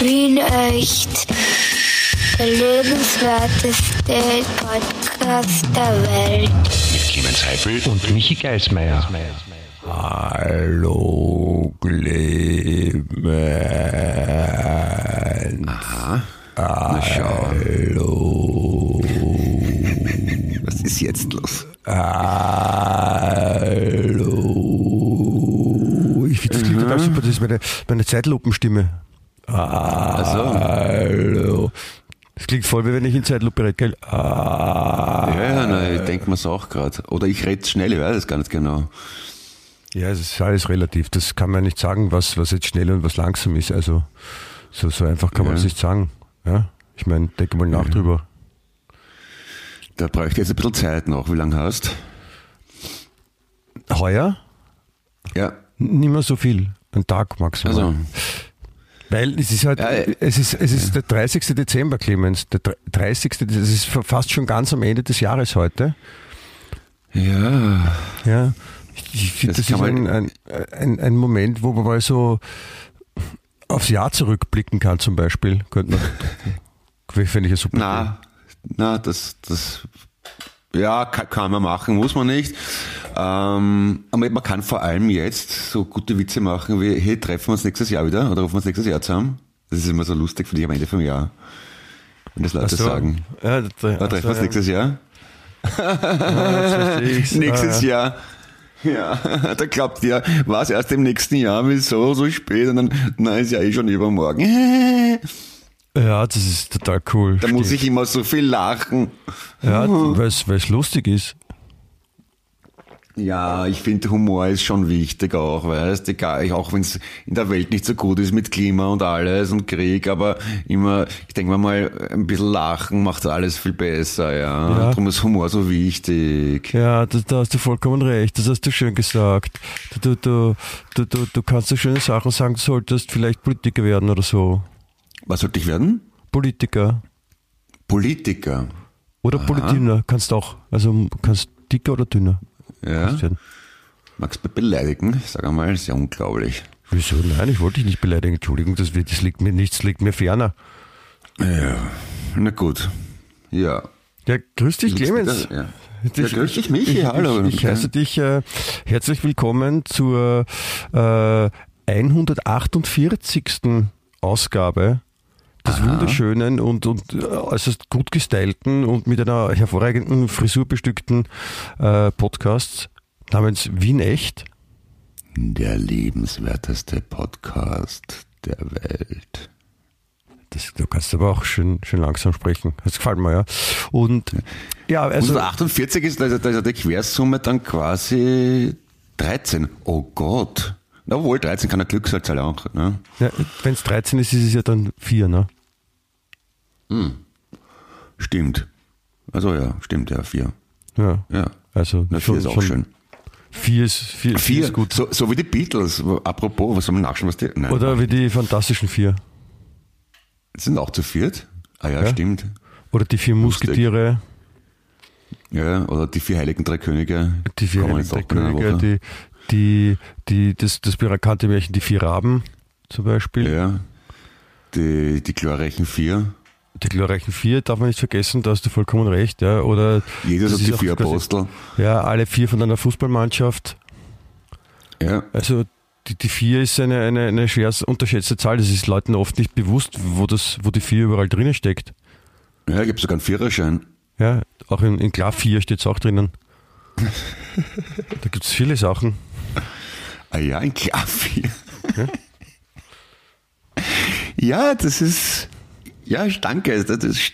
Wien echt. Der lebenswerteste Podcast der Welt. Mit Clemens Heifel und Michi Geismeier. Hallo Clemens. Aha. Na schau. Hallo. Was ist jetzt los? Hallo. Ich finde, das klingt total super. Das ist meine, meine Zeitlupenstimme. Also, Hallo. Das klingt voll, wie wenn ich in Zeitlupe rede, gell? Ah. ja, ja, na, ich denke mir's auch gerade. Oder ich rede schnell, ich weiß es gar nicht genau. Ja, es ist alles relativ. Das kann man nicht sagen, was, was jetzt schnell und was langsam ist. Also so, so einfach kann man Ja. es nicht sagen. Ja? Ich meine, denke mal nach drüber. Da bräuchte ich jetzt ein bisschen Zeit noch. Wie lange hast? Heuer Ja, nicht mehr so viel. Ein Tag maximal. also, Weil es ist halt, Ja, äh, es ist, es ist der 30. Dezember, Clemens. Der dr- 30. Es ist fast schon ganz am Ende des Jahres heute. ja, Ja. Ich, finde, Das das, ist ein, ein, ein, ein Moment, wo man mal so aufs Jahr zurückblicken kann, zum Beispiel. Könnte man. Finde ich ja super. na, na, das, das, ja, kann, kann man machen, muss man nicht. Ähm, aber man kann vor allem jetzt so gute Witze machen wie, hey, treffen wir uns nächstes Jahr wieder oder rufen wir uns nächstes Jahr zusammen. Das ist immer so lustig für dich am Ende vom Jahr. Wenn das Leute so. sagen. Ja, da, Ja, treffen wir uns nächstes Jahr? nächstes Nächstes Jahr. Ja, da glaubt ihr, was erst im nächsten Jahr, wieso so spät? Und dann, na, ist ja eh schon übermorgen. Ja, das ist total cool. Da muss Stimmt. ich immer so viel lachen. Ja, weil es lustig ist. Ja, ich finde Humor ist schon wichtig auch, weißt egal, auch wenn es in der Welt nicht so gut ist mit Klima und alles und Krieg, aber immer, ich denke mir mal, ein bisschen lachen macht alles viel besser, ja. Ja. Darum ist Humor so wichtig. Ja, da, da hast du vollkommen recht. Das hast du schön gesagt. Du, du, du, du, du kannst so schöne Sachen sagen, du solltest vielleicht Politiker werden oder so. Was sollte ich werden? Politiker. Politiker. Oder Politiker kannst auch. Also kannst dicker oder dünner. Ja. Magst du mich beleidigen? Sag einmal, ist ja unglaublich. Wieso? Nein, ich wollte dich nicht beleidigen. Entschuldigung, das, wird- das liegt mir nichts, liegt mir ferner. Ja, na gut. Ja. Ja, grüß dich, Clemens. Ja, ja grüß dich, Michi, ich, hallo. Ich, ich heiße dich äh, herzlich willkommen zur äh, 148. Ausgabe des Aha. wunderschönen und, und äh, äußerst gut gestylten und mit einer hervorragenden Frisur bestückten äh, Podcasts namens Wien Echt. Der liebenswerteste Podcast der Welt. Das, du kannst aber auch schön, schön langsam sprechen. Das gefällt mir, ja. Und ja, also. Und 48 ist, da ist, da ist die Quersumme dann quasi 13. Oh Gott. Na wohl, 13 kann eine Glückszahl auch. Ne? Ja, Wenn es 13 ist, ist es ja dann 4, ne? Stimmt. Also ja, stimmt, ja, 4. Ja. Ja. Also Na, 4 ist auch schön. 4 ist, vier, vier 4, ist gut. so, so wie die Beatles. Apropos, was soll man nachschauen, was die. Nein, Oder wie die Fantastischen Vier. sind auch zu viert? Ah ja, Ja. stimmt. Oder die vier. Musketiere, Ja, oder die vier heiligen drei Könige. die vier Heiligen einer Könige, die, die, die, das, das bekannte Märchen, die vier Raben zum Beispiel. Ja. Die, die glorreichen vier. Die glorreichen vier darf man nicht vergessen, da hast du vollkommen recht. Ja. Oder das und die vier quasi- Apostel. Ja, alle vier von einer Fußballmannschaft. Ja. Also die, die vier ist eine, eine, eine schwer unterschätzte Zahl. Das ist Leuten oft nicht bewusst, wo, das, wo die vier überall drinnen steckt. Ja, habe sogar einen Viererschein. Ja, auch in, in Klar 4 steht es auch drinnen. da gibt es viele Sachen. Ah ja, ein Klavier. Ja, das ist. Ja, danke. Das ist,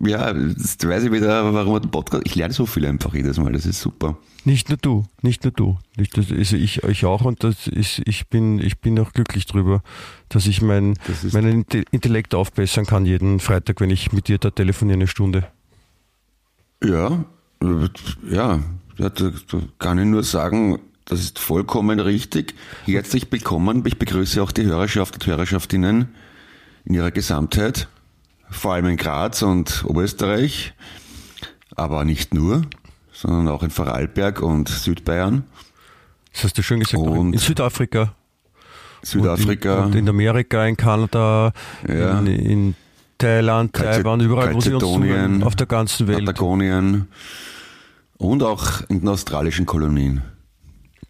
ja, das weiß ich wieder, warum man den Podcast. Ich lerne so viel einfach jedes Mal. Das ist super. Nicht nur du, nicht nur du. Nicht, das ist ich, ich auch und das ist, ich bin, ich bin auch glücklich drüber, dass ich mein, meinen Inte- Intellekt aufbessern kann jeden Freitag, wenn ich mit dir da telefoniere eine Stunde. Ja, äh, ja, ja, da kann ich nur sagen, das ist vollkommen richtig. Herzlich willkommen. Ich begrüße auch die Hörerschaft und Hörerschaftinnen in ihrer Gesamtheit, vor allem in Graz und Oberösterreich, aber nicht nur, sondern auch in Vorarlberg und Südbayern. Das hast du schön gesagt. Und- in Südafrika Südafrika. Und in, und in Amerika, in Kanada, Ja. in, in Thailand, Kalze- Taiwan, überall, wo sie uns zuhören, auf der ganzen Welt. Patagonien und auch in den australischen Kolonien.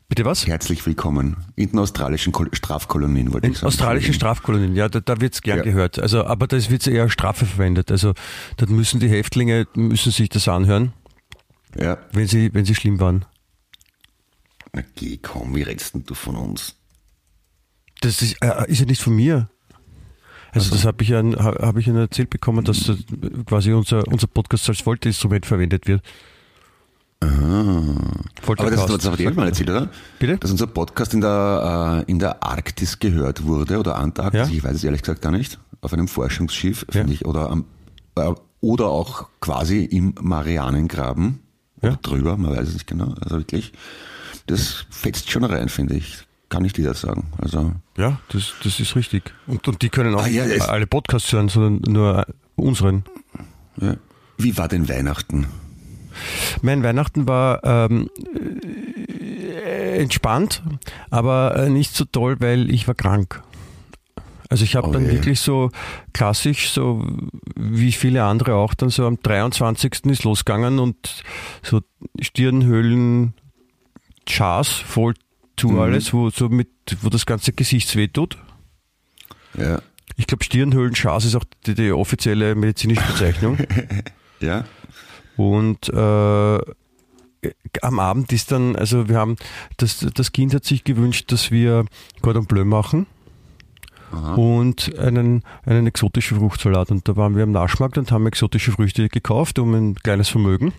Bitte was? Herzlich willkommen. In den australischen Kol Strafkolonien, wollte In ich sagen. australischen Strafkolonien, ja, da, da wird's gern Ja. gehört. Also, aber da wird eher Strafe verwendet. Also, da müssen die Häftlinge müssen sich das anhören, Ja. wenn sie, wenn sie schlimm waren. Na geh, komm, wie redest denn du von uns? Das ist, äh, ist ja nicht von mir. Also, das habe ich ja, habe ich ja erzählt bekommen, dass quasi unser, unser Podcast als Folterinstrument verwendet wird. Aber das du das aber dir mal erzählt, oder? Bitte? Dass unser Podcast in der, äh, in der Arktis gehört wurde oder Antarktis, Ja. ich weiß es ehrlich gesagt gar nicht, auf einem Forschungsschiff, Ja. finde ich, oder, am, äh, oder auch quasi im Marianengraben oder Ja. drüber, man weiß es nicht genau, also wirklich. Das fetzt schon rein, finde ich. Kann ich dir das sagen. Also, Ja, das, das ist richtig. Und, und die können auch Ah, ja, alle Podcasts hören, sondern nur unseren. ja. Wie war denn Weihnachten? Mein Weihnachten war ähm, äh, entspannt, aber äh, nicht so toll, weil ich war krank. Also ich habe Oh dann je. wirklich so klassisch, so wie viele andere auch, dann so am 23. ist losgegangen und so Stirnhöhlen, Chars voll zu Mhm. alles, wo so mit, wo das ganze Gesicht weh tut. Ja. Ich glaube, Stirnhöhlen-Chars ist auch die, die offizielle medizinische Bezeichnung. Ja? Und äh, am Abend ist dann, also wir haben, das, das Kind hat sich gewünscht, dass wir Cordon Bleu machen und einen, einen exotischen Fruchtsalat. Und da waren wir am Naschmarkt und haben exotische Früchte gekauft um ein kleines Vermögen.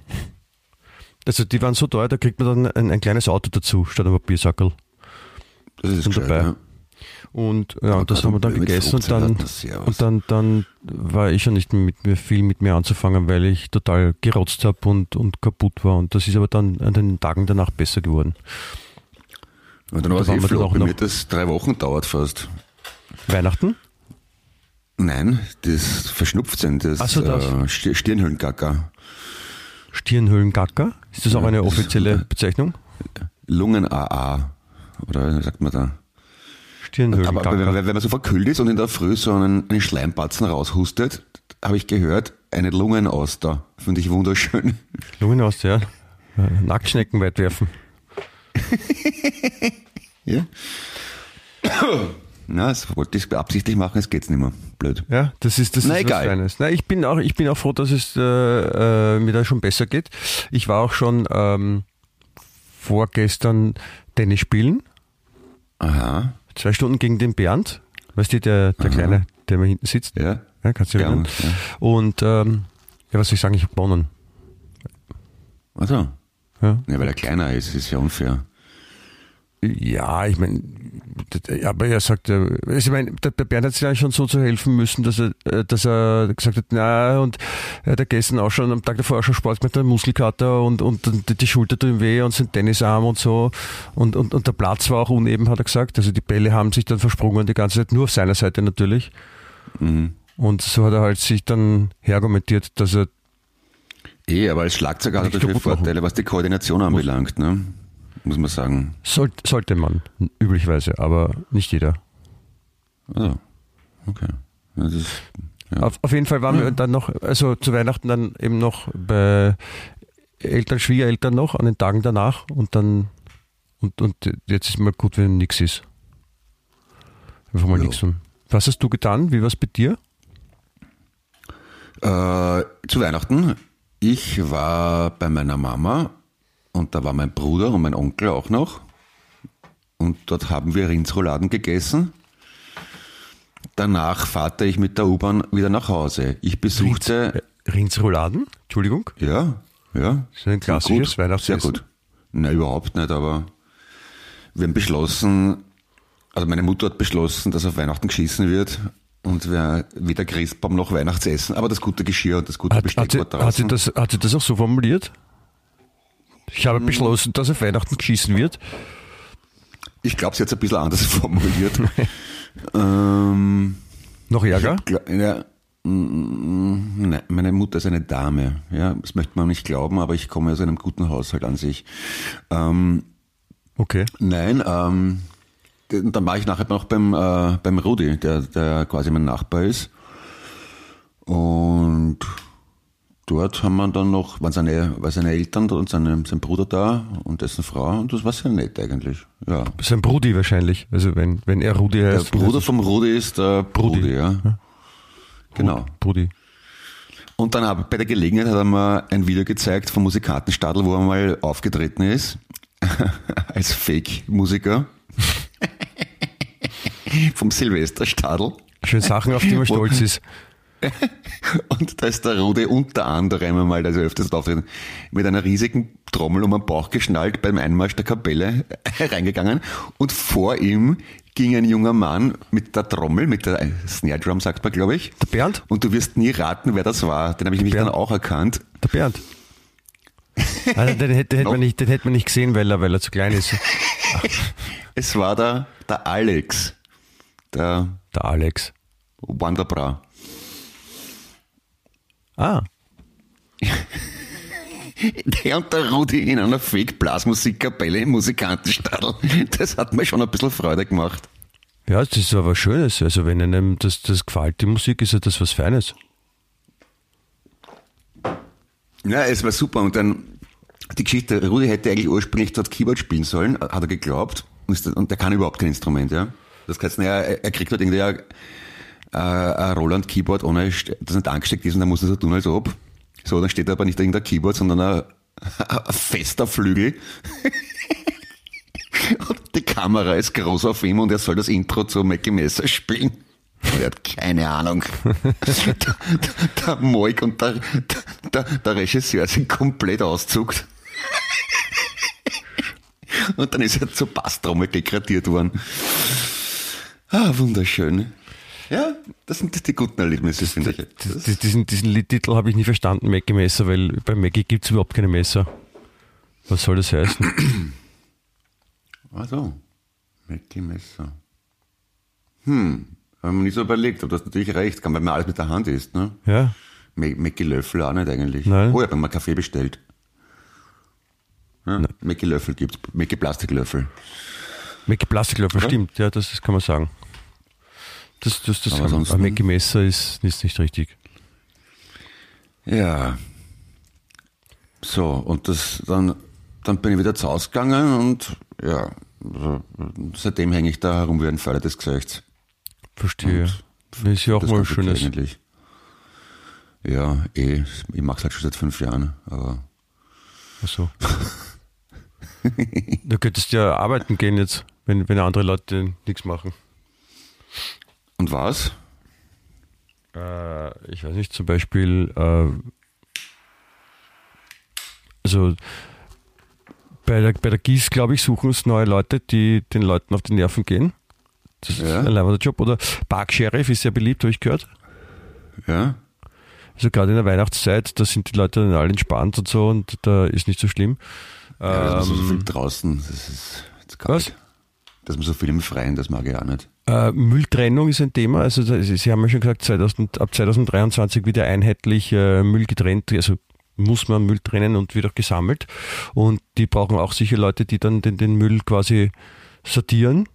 Also die waren so teuer, da kriegt man dann ein, ein kleines Auto dazu, statt einem Papiersackel. Das ist gescheit, dabei. ja. Und ja, und das haben wir dann gegessen und dann, und dann, dann war ich schon nicht mit mir viel mit mir anzufangen, weil ich total gerotzt habe und, und kaputt war. Und das ist aber dann an den Tagen danach besser geworden. Und dann war es eh flott, bei mir das drei Wochen dauert fast. Weihnachten? Nein, das Verschnupfsein, das, Ach so, das. Äh, Sti- Stirnhöhlengacker, Stirnhöhlengacker? Ist das auch Ja, eine offizielle Bezeichnung? Lungen-AA, oder wie sagt man da? Aber, Stirnhöhlengacker. aber wenn, wenn man so verkühlt ist und in der Früh so einen, einen Schleimpatzen raushustet, habe ich gehört, eine Lungenauster. Finde ich wunderschön. Lungen aus, ja. Nacktschnecken weit werfen. Ja? Na, das wollte ich beabsichtigt machen, es geht's nicht mehr. Blöd. Ja, das ist das Na, ist egal. was. Na, ich bin auch, ich bin auch froh, dass es äh, äh, mir da schon besser geht. Ich war auch schon ähm, vorgestern Tennis spielen, Aha, zwei Stunden gegen den Bernd. Weißt du, der, der Kleine, der mir hinten sitzt. ja. Ja, kannst du dich Ja, erinnern. ja. Und ähm, ja, was soll ich sagen, ich habe gewonnen. Also, Ja, ja, weil er kleiner ist, ist ja unfair. Ja ich meine, aber er sagt, äh, also ich meine, der, Bernd hat sich eigentlich schon so zu helfen müssen, dass er, äh, dass er gesagt hat, na, und er hat ja gestern auch schon am Tag davor auch schon Sport mit der Muskelkater und, und, und die Schulter tut ihm weh und sein Tennisarm und so. Und, und, und der Platz war auch uneben, hat er gesagt. Also die Bälle haben sich dann versprungen die ganze Zeit, nur auf seiner Seite natürlich. Mhm. Und so hat er halt sich dann herargumentiert, dass er Eh, aber als Schlagzeuger hat er machen. Vorteile, was die Koordination anbelangt, ne? Muss man sagen. soll, sollte man üblicherweise, aber nicht jeder. Also, okay. Das ist, ja. Auf, auf jeden Fall waren wir dann noch, also zu Weihnachten dann eben noch bei Eltern, Schwiegereltern noch an den Tagen danach und dann und, und jetzt ist mal gut, wenn nichts ist. Einfach mal Ja. nichts tun. Was hast du getan? Wie war es bei dir? Äh, zu Weihnachten, ich war bei meiner Mama und da war mein Bruder und mein Onkel auch noch. Und dort haben wir Rindsrouladen gegessen. Danach fahre ich mit der U-Bahn wieder nach Hause. Ich besuchte, Rindsrouladen? Entschuldigung? ja, ja. Das ist ein klassisches gut, Weihnachtsessen. Sehr gut. Nein, überhaupt nicht, aber wir haben beschlossen, also meine Mutter hat beschlossen, dass auf Weihnachten geschissen wird und wir weder Christbaum noch Weihnachtsessen, aber das gute Geschirr und das gute Hat, Besteck hat, war hat, sie draußen. das, hat sie das auch so formuliert? Ich habe beschlossen, dass auf Weihnachten geschissen wird. Ich glaube, sie hat es ein bisschen anders formuliert. ähm, Noch Ärger? ja, mm, nein, meine Mutter ist eine Dame. Ja, das möchte man nicht glauben, aber ich komme aus einem guten Haushalt an sich. Ähm, Okay. nein, ähm, dann war ich nachher noch beim, äh, beim Rudi, der, der quasi mein Nachbar ist. Und dort haben wir dann noch, waren seine, waren seine Eltern und seine, sein Bruder da und dessen Frau und das war sehr nett eigentlich. Ja. Sein Brudi wahrscheinlich. Also wenn, wenn er Rudi Der heißt. Bruder vom Rudi ist der Brudi. Brudi, ja. Genau. Brudi. Und dann hab, bei der Gelegenheit hat er mir ein Video gezeigt vom Musikantenstadel, wo er mal aufgetreten ist. als Fake-Musiker. vom Silvesterstadel. Schön Sachen, auf die man stolz ist. Und da ist der Rudi unter anderem einmal, also öfters auftreten, mit einer riesigen Trommel um den Bauch geschnallt beim Einmarsch der Kapelle reingegangen. Und vor ihm ging ein junger Mann mit der Trommel, mit der Snare Drum, sagt man, glaube ich. Der Bernd? Und du wirst nie raten, wer das war. Den habe ich nämlich Bernd. dann auch erkannt. Der Bernd. Also den, hätte- den, hätte man nicht, den hätte man nicht gesehen, weil er, weil er zu klein ist. Es war der, der Alex, der Der Alex. Wanderbra. Ah, Der und der Rudi in einer Fake-Blasmusikkapelle im Musikantenstadel. Das hat mir schon ein bisschen Freude gemacht. ja, das ist aber was Schönes. Also wenn einem das, das gefällt, die Musik, ist ja das was Feines. Ja, es war super. Und dann die Geschichte, Rudi hätte eigentlich ursprünglich dort Keyboard spielen sollen, hat er geglaubt. Und der kann überhaupt kein Instrument, ja. Das heißt, naja, er kriegt dort irgendwie äh, ein Roland Keyboard ohne, das nicht angesteckt ist und dann muss er so tun, als ob. So, dann steht aber nicht irgendein Keyboard, sondern ein, ein fester Flügel. Und die Kamera ist groß auf ihm und er soll das Intro zu Mackie Messer spielen. Und er hat keine Ahnung. der, der, der Moik und der, der, der Regisseur sind komplett auszuckt. Und dann ist er zur Basstrommel degradiert worden. Ah, wunderschön. Ja, das sind die guten Erlebnisse, finde ich. Das, Dies- Diesen, diesen Liedtitel habe ich nie verstanden, Mackie Messer, weil bei Mackie gibt es überhaupt keine Messer. Was soll das heißen? also, Mackie Messer. Hm, haben wir nicht so überlegt, aber du hast natürlich recht, kann, weil man alles mit der Hand isst, ne? Ja, Ma- Mackie Löffel auch nicht eigentlich. Nein. Oh, ich habe mal Kaffee bestellt. Ja, Mackie Löffel gibt's, Mackie Plastiklöffel. Mackie Plastiklöffel, Ja. stimmt, ja, das, das kann man sagen. Das, das, das Aber Aber Mackie Messer ist, ist nicht richtig. Ja. So, und das, dann, dann bin ich wieder zu Hause gegangen und ja, so, seitdem hänge ich da herum wie ein Pfeiler des Gesichts. Verstehe. Und Das ist ja auch mal schönes. Eigentlich. Ja, eh, ich mache es halt schon seit fünf Jahren, aber Ach so. du könntest ja arbeiten gehen jetzt, wenn, wenn andere Leute nichts machen. Und was? Äh, ich weiß nicht, zum Beispiel, äh, also bei der, bei der GIS, glaube ich, suchen es neue Leute, die den Leuten auf die Nerven gehen. Das Ja. ist ein leibender Job. Oder Park Sheriff ist sehr beliebt, habe ich gehört. Ja? Also gerade in der Weihnachtszeit, da sind die Leute dann alle entspannt und so und da ist nicht so schlimm. ja das ist so Ähm, viel draußen, das ist jetzt was? Dass man so viel im Freien, das mag ich auch nicht. Äh, Mülltrennung ist ein Thema. Also Sie haben ja schon gesagt, 2000, ab 2023 wieder einheitlich äh, Müll getrennt. Also muss man Müll trennen und wird auch gesammelt. Und die brauchen auch sicher Leute, die dann den, den Müll quasi sortieren,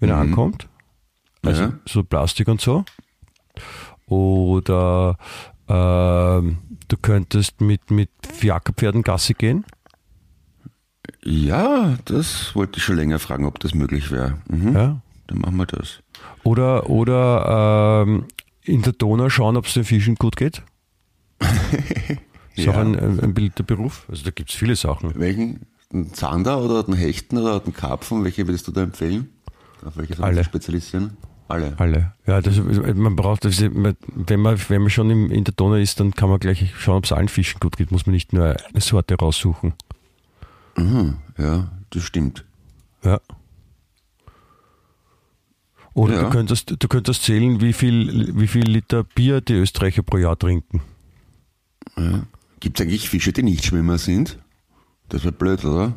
wenn er Mhm. ankommt. Also Ja. so Plastik und so. Oder ähm, du könntest mit, mit Fiakerpferden Gassi gehen. Ja, das wollte ich schon länger fragen, ob das möglich wäre. Mhm. Ja. Dann machen wir das. Oder, oder ähm, in der Donau schauen, ob es den Fischen gut geht. Ist Ja. auch ein, ein, beliebter Beruf. Also da gibt es viele Sachen. Welchen? Den Zander oder den Hechten oder den Karpfen? Welche würdest du da empfehlen? Auf welche soll man spezialisieren? Alle. Alle. Ja, das, man braucht, das, wenn man, wenn man schon im, in der Donau ist, dann kann man gleich schauen, ob es allen Fischen gut geht. Muss man nicht nur eine Sorte raussuchen. Mhm, ja, das stimmt. Ja. Oder Ja. du, könntest, du könntest zählen, wie viel, wie viel Liter Bier die Österreicher pro Jahr trinken. Ja. Gibt es eigentlich Fische, die nicht Schwimmer sind? Das wäre blöd, oder?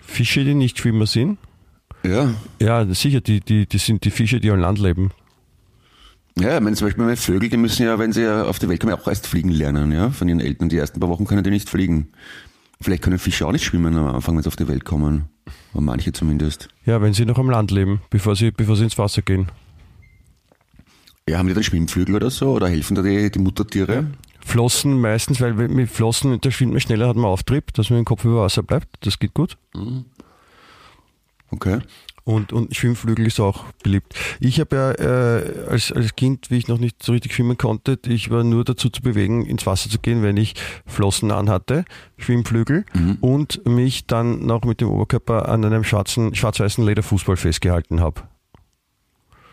Fische, die nicht Schwimmer sind? Ja. Ja, sicher, die, die, die sind die Fische, die am Land leben. Ja, ich meine, zum Beispiel meine Vögel, die müssen ja, wenn sie auf die Welt kommen, auch erst fliegen lernen, ja. Von ihren Eltern. Die ersten paar Wochen können die nicht fliegen. Vielleicht können Fische auch nicht schwimmen am Anfang, wenn sie auf die Welt kommen. Aber manche zumindest. Ja, wenn sie noch am Land leben, bevor sie, bevor sie ins Wasser gehen. Ja, haben die dann Schwimmflügel oder so? Oder helfen da die, die Muttertiere? Flossen meistens, weil mit Flossen, da schwimmt man schneller, hat man Auftrieb, dass man den Kopf über Wasser bleibt. Das geht gut. Okay. Und, und Schwimmflügel ist auch beliebt. Ich habe ja äh, als, als Kind, wie ich noch nicht so richtig schwimmen konnte, ich war nur dazu zu bewegen, ins Wasser zu gehen, wenn ich Flossen anhatte, Schwimmflügel und mich dann noch mit dem Oberkörper an einem schwarzen, schwarz-weißen Lederfußball festgehalten habe.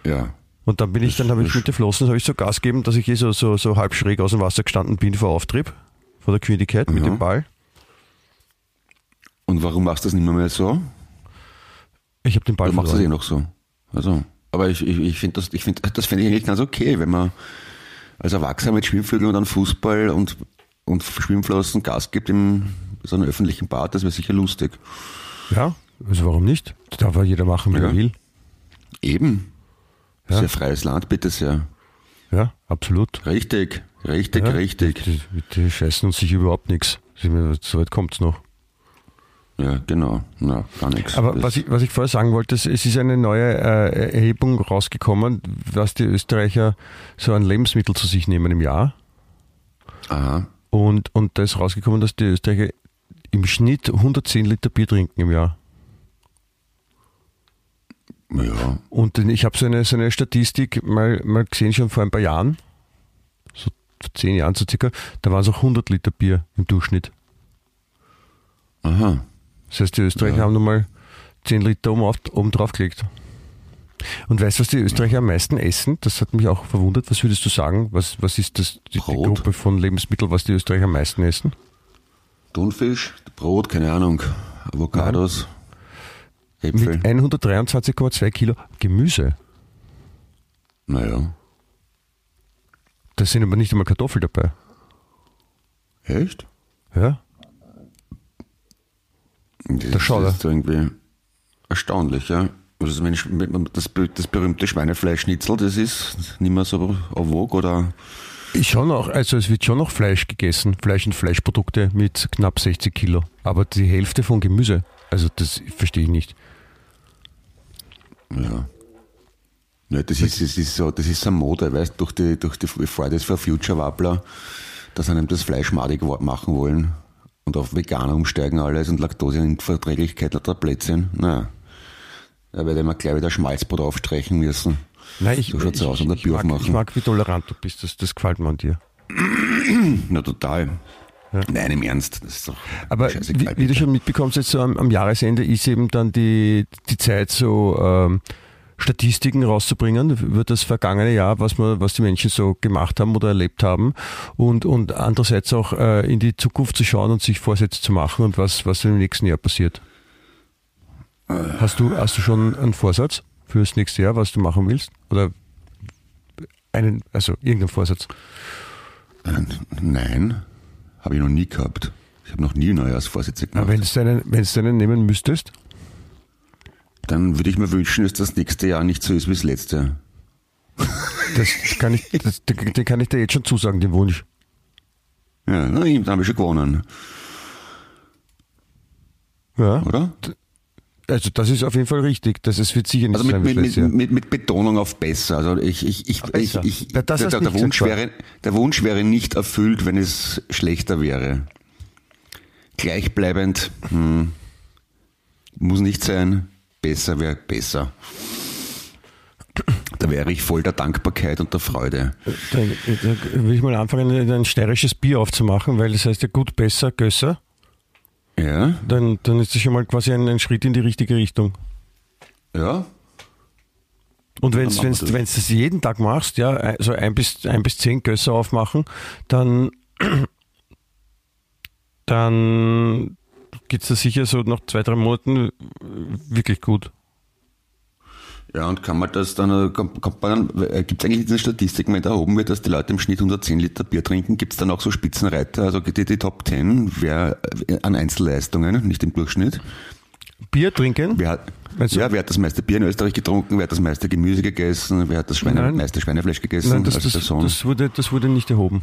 Ja. Und dann bin ich, dann habe ich mit den Flossen habe ich so Gas gegeben, dass ich eh so, so, so halb schräg aus dem Wasser gestanden bin vor Auftrieb, vor der Geschwindigkeit mit Ja. dem Ball. Und warum machst du das nicht mehr, mehr so? Ich habe den Ball Du machst das eh noch so. Also, aber ich, ich, ich finde das, ich finde, das finde ich eigentlich ganz okay, wenn man als Erwachsener mit Schwimmflügeln und dann Fußball und, und Schwimmflossen Gas gibt im so einem öffentlichen Bad, das wäre sicher lustig. Ja, also warum nicht? Das darf ja jeder machen, wie Ja. er will. Eben. Ja. Sehr freies Land, bitte sehr. Ja, absolut. Richtig, richtig, Ja, richtig. Die, die, die scheißen uns sicher überhaupt nichts. So weit kommt's noch. Ja, genau. Na, gar nichts. Aber Das- was ich, was ich vorher sagen wollte, es ist eine neue äh, Erhebung rausgekommen, was die Österreicher so an Lebensmittel zu sich nehmen im Jahr. Aha. Und, und da ist rausgekommen, dass die Österreicher im Schnitt 110 Liter Bier trinken im Jahr. Ja. Und ich habe so eine, so eine Statistik mal, mal gesehen, schon vor ein paar Jahren, so zehn Jahren so circa, da waren es auch 100 Liter Bier im Durchschnitt. Aha. Das heißt, die Österreicher Ja. haben nochmal 10 Liter oben, auf, oben drauf gelegt. Und weißt du, was die Österreicher am meisten essen? Das hat mich auch verwundert. Was würdest du sagen? Was, was ist das, die, die. Gruppe von Lebensmitteln, was die Österreicher am meisten essen? Thunfisch, Brot, keine Ahnung. Avocados, Äpfel. Mit 123,2 Kilo Gemüse. Naja. Da sind aber nicht einmal Kartoffeln dabei. Echt? Ja? Das schau da. ist irgendwie erstaunlich, ja. Also wenn ich, das, das berühmte Schweinefleischschnitzel, das ist nicht mehr so vogue oder schon noch, also es wird schon noch Fleisch gegessen, Fleisch und Fleischprodukte mit knapp 60 Kilo. Aber die Hälfte von Gemüse, also das verstehe ich nicht. ja. Ja, das ist, das ist so, das ist so Mode, weißt durch die, durch die Fridays for Future Wappler, dass einem das Fleisch madig machen wollen und auf Veganer umsteigen alles und Laktoseunverträglichkeit der Blödsinn. Naja. Da werde ich mir gleich wieder Schmalzbrot aufstreichen müssen. Nein, ich, So schaut's ich, aus, und der ich, Bier mag, aufmachen. ich mag, wie tolerant du bist, das, das gefällt mir an dir. Na total. Nein, im Ernst. Das ist doch Aber wie, wie du schon mitbekommst, jetzt so am, am Jahresende ist eben dann die, die Zeit, so ähm, Statistiken rauszubringen über das vergangene Jahr, was man, was die Menschen so gemacht haben oder erlebt haben und, und andererseits auch äh, in die Zukunft zu schauen und sich Vorsätze zu machen und was, was im nächsten Jahr passiert. Hast du, hast du schon einen Vorsatz für das nächste Jahr, was du machen willst? Oder einen, also irgendeinen Vorsatz? Nein, habe ich noch nie gehabt. Ich habe noch nie Neujahrsvorsätze gemacht. Aber wenn du einen, wenn du einen nehmen müsstest, Dann würde ich mir wünschen, dass das nächste Jahr nicht so ist wie das letzte. das kann ich, das, den kann ich dir jetzt schon zusagen, den Wunsch. Ja, na, dann habe ich schon gewonnen, Ja. oder? Also das ist auf jeden Fall richtig. Das ist wird sicher nicht Also mit, sein mit, mit, mit, mit Betonung auf besser. Also ich, ich, ich, ich, Besser. ich Ja, der, der, Wunsch wäre, der Wunsch wäre nicht erfüllt, wenn es schlechter wäre. Gleichbleibend hm, muss nicht sein. Besser wäre besser. Da wäre ich voll der Dankbarkeit und der Freude. Dann, dann will ich mal anfangen, ein, steirisches Bier aufzumachen, weil das heißt ja gut, besser, gösser. Ja, Dann, dann ist das schon mal quasi ein, ein Schritt in die richtige Richtung. ja, Und wenn du das. das jeden Tag machst, ja, also ein bis, ein bis zehn Gösser aufmachen, dann, dann geht es da sicher so nach zwei, drei Monaten wirklich gut. Ja, und kann man das dann, äh, dann, gibt es eigentlich diese Statistiken, wenn da erhoben wird, dass die Leute im Schnitt 110 Liter Bier trinken, gibt es dann auch so Spitzenreiter, also die, die Top 10, wer äh, an Einzelleistungen, nicht im Durchschnitt. Bier trinken? Wer hat, du- ja, wer hat das meiste Bier in Österreich getrunken, wer hat das meiste Gemüse gegessen, wer hat das Schweine, Nein. meiste Schweinefleisch gegessen Nein, das, als das, Person. das, wurde, das wurde nicht erhoben.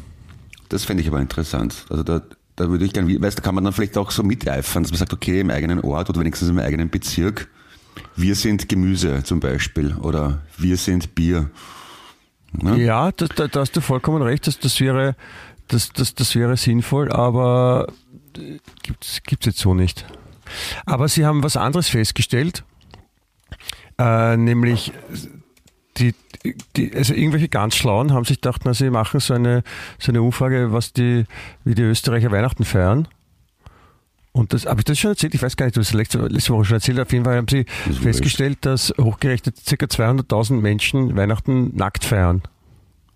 Das fände ich aber interessant. Also da, da würde ich gerne, weißt du, kann man dann vielleicht auch so miteifern, dass man sagt, okay, im eigenen Ort oder wenigstens im eigenen Bezirk, wir sind Gemüse zum Beispiel oder wir sind Bier. Ne? Ja, da, da, da, hast du vollkommen recht, das, das, wäre, das, das, das wäre sinnvoll, aber gibt es jetzt so nicht. Aber sie haben was anderes festgestellt, äh, nämlich die, die, also irgendwelche ganz Schlauen haben sich gedacht, na, sie machen so eine, so eine Umfrage, was die, wie die Österreicher Weihnachten feiern. Und das habe ich das schon erzählt, ich weiß gar nicht, du hast letzte, letzte Woche schon erzählt, auf jeden Fall haben sie das festgestellt, dass hochgerechnet ca. 200.000 Menschen Weihnachten nackt feiern.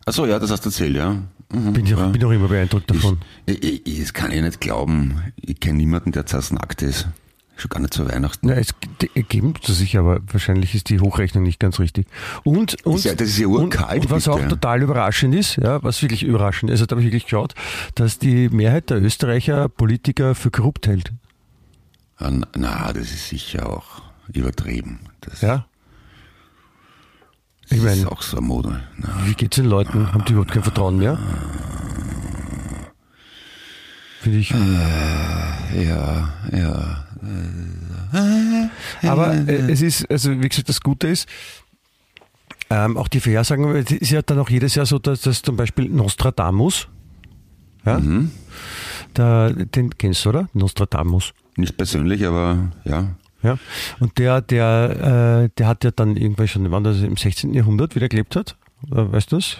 Achso, ja, das hast du erzählt, ja. Mhm, bin, ich, ja. bin auch immer beeindruckt davon. Ich, ich, ich, das kann ich nicht glauben. Ich kenne niemanden, der zuerst nackt ist. Schon gar nicht zu Weihnachten. Ja, es gibt es sicher, aber wahrscheinlich ist die Hochrechnung nicht ganz richtig. Und, und, ist ja, das ist ja urkalt, und, was auch total überraschend ist, ja, was wirklich überraschend ist, also da habe ich wirklich geschaut, dass die Mehrheit der Österreicher Politiker für korrupt hält. Na, das ist sicher auch übertrieben. Das ja. Ich meine, ist auch so eine Mode. Na. Wie geht's den Leuten? Haben die überhaupt kein Vertrauen mehr? Finde ich. Äh, ja, ja. Aber äh, es ist, also wie gesagt, das Gute ist, ähm, auch die Vorhersagen, es ist ja dann auch jedes Jahr so, dass, dass zum Beispiel Nostradamus, ja, mhm. da, den kennst du, oder? Nostradamus. Nicht persönlich, aber ja. Ja, und der, der, äh, der hat ja dann irgendwann schon, wann das im 16. Jahrhundert wieder gelebt hat, weißt du das?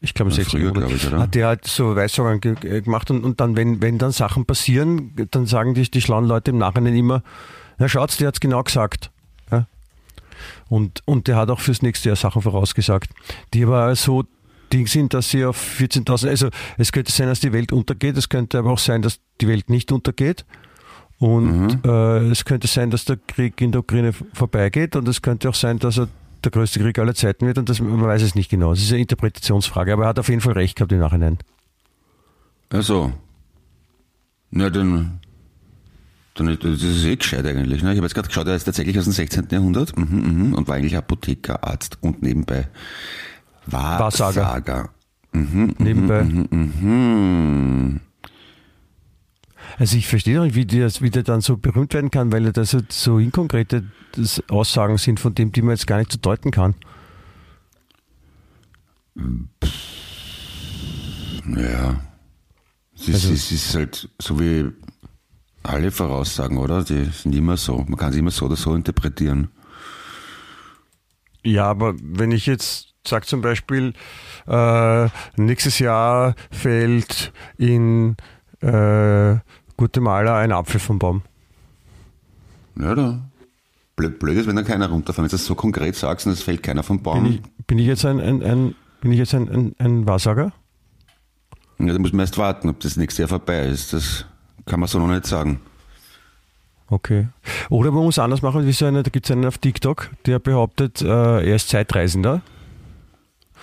Ich glaube, im 16. Jahrhundert ich, hat der halt so Weissagen gemacht und, und dann, wenn, wenn dann Sachen passieren, dann sagen die, die schlauen Leute im Nachhinein immer, na schaut's, der hat's genau gesagt. Ja? Und, und der hat auch fürs nächste Jahr Sachen vorausgesagt, die aber so Ding sind, dass sie auf 14.000, also es könnte sein, dass die Welt untergeht, es könnte aber auch sein, dass die Welt nicht untergeht. Und mhm. äh, es könnte sein, dass der Krieg in der Ukraine vorbeigeht und es könnte auch sein, dass er der größte Krieg aller Zeiten wird und das, man weiß es nicht genau. Es ist eine Interpretationsfrage, aber er hat auf jeden Fall recht gehabt im Nachhinein. Also, na dann, dann das ist eh gescheit eigentlich. Ne? Ich habe jetzt gerade geschaut, er ist tatsächlich aus dem 16. Jahrhundert mhm, mh, und war eigentlich Apotheker, Arzt und nebenbei Wahrsager. Wahrsager. Mhm, nebenbei. Also ich verstehe nicht, wie, die, wie der dann so berühmt werden kann, weil das so inkonkrete Aussagen sind, von dem, die man jetzt gar nicht so deuten kann. Ja. Es ist, also, es ist halt so wie alle Voraussagen, oder? Die sind immer so. Man kann sie immer so oder so interpretieren. Ja, aber wenn ich jetzt sage zum Beispiel, äh, nächstes Jahr fällt in äh, Guatemala ein Apfel vom Baum. Ja, da. Blöd, blöd ist, wenn dann keiner runterfällt. Wenn du das so konkret sagst und es fällt keiner vom Baum. Bin ich, bin ich jetzt ein, ein, ein, bin ich jetzt ein, ein, ein Wahrsager? Ja, da muss man erst warten, ob das nächste Jahr vorbei ist. Das kann man so noch nicht sagen. Okay. Oder man muss anders machen, wie so einer, da gibt es einen auf TikTok, der behauptet, äh, er ist Zeitreisender.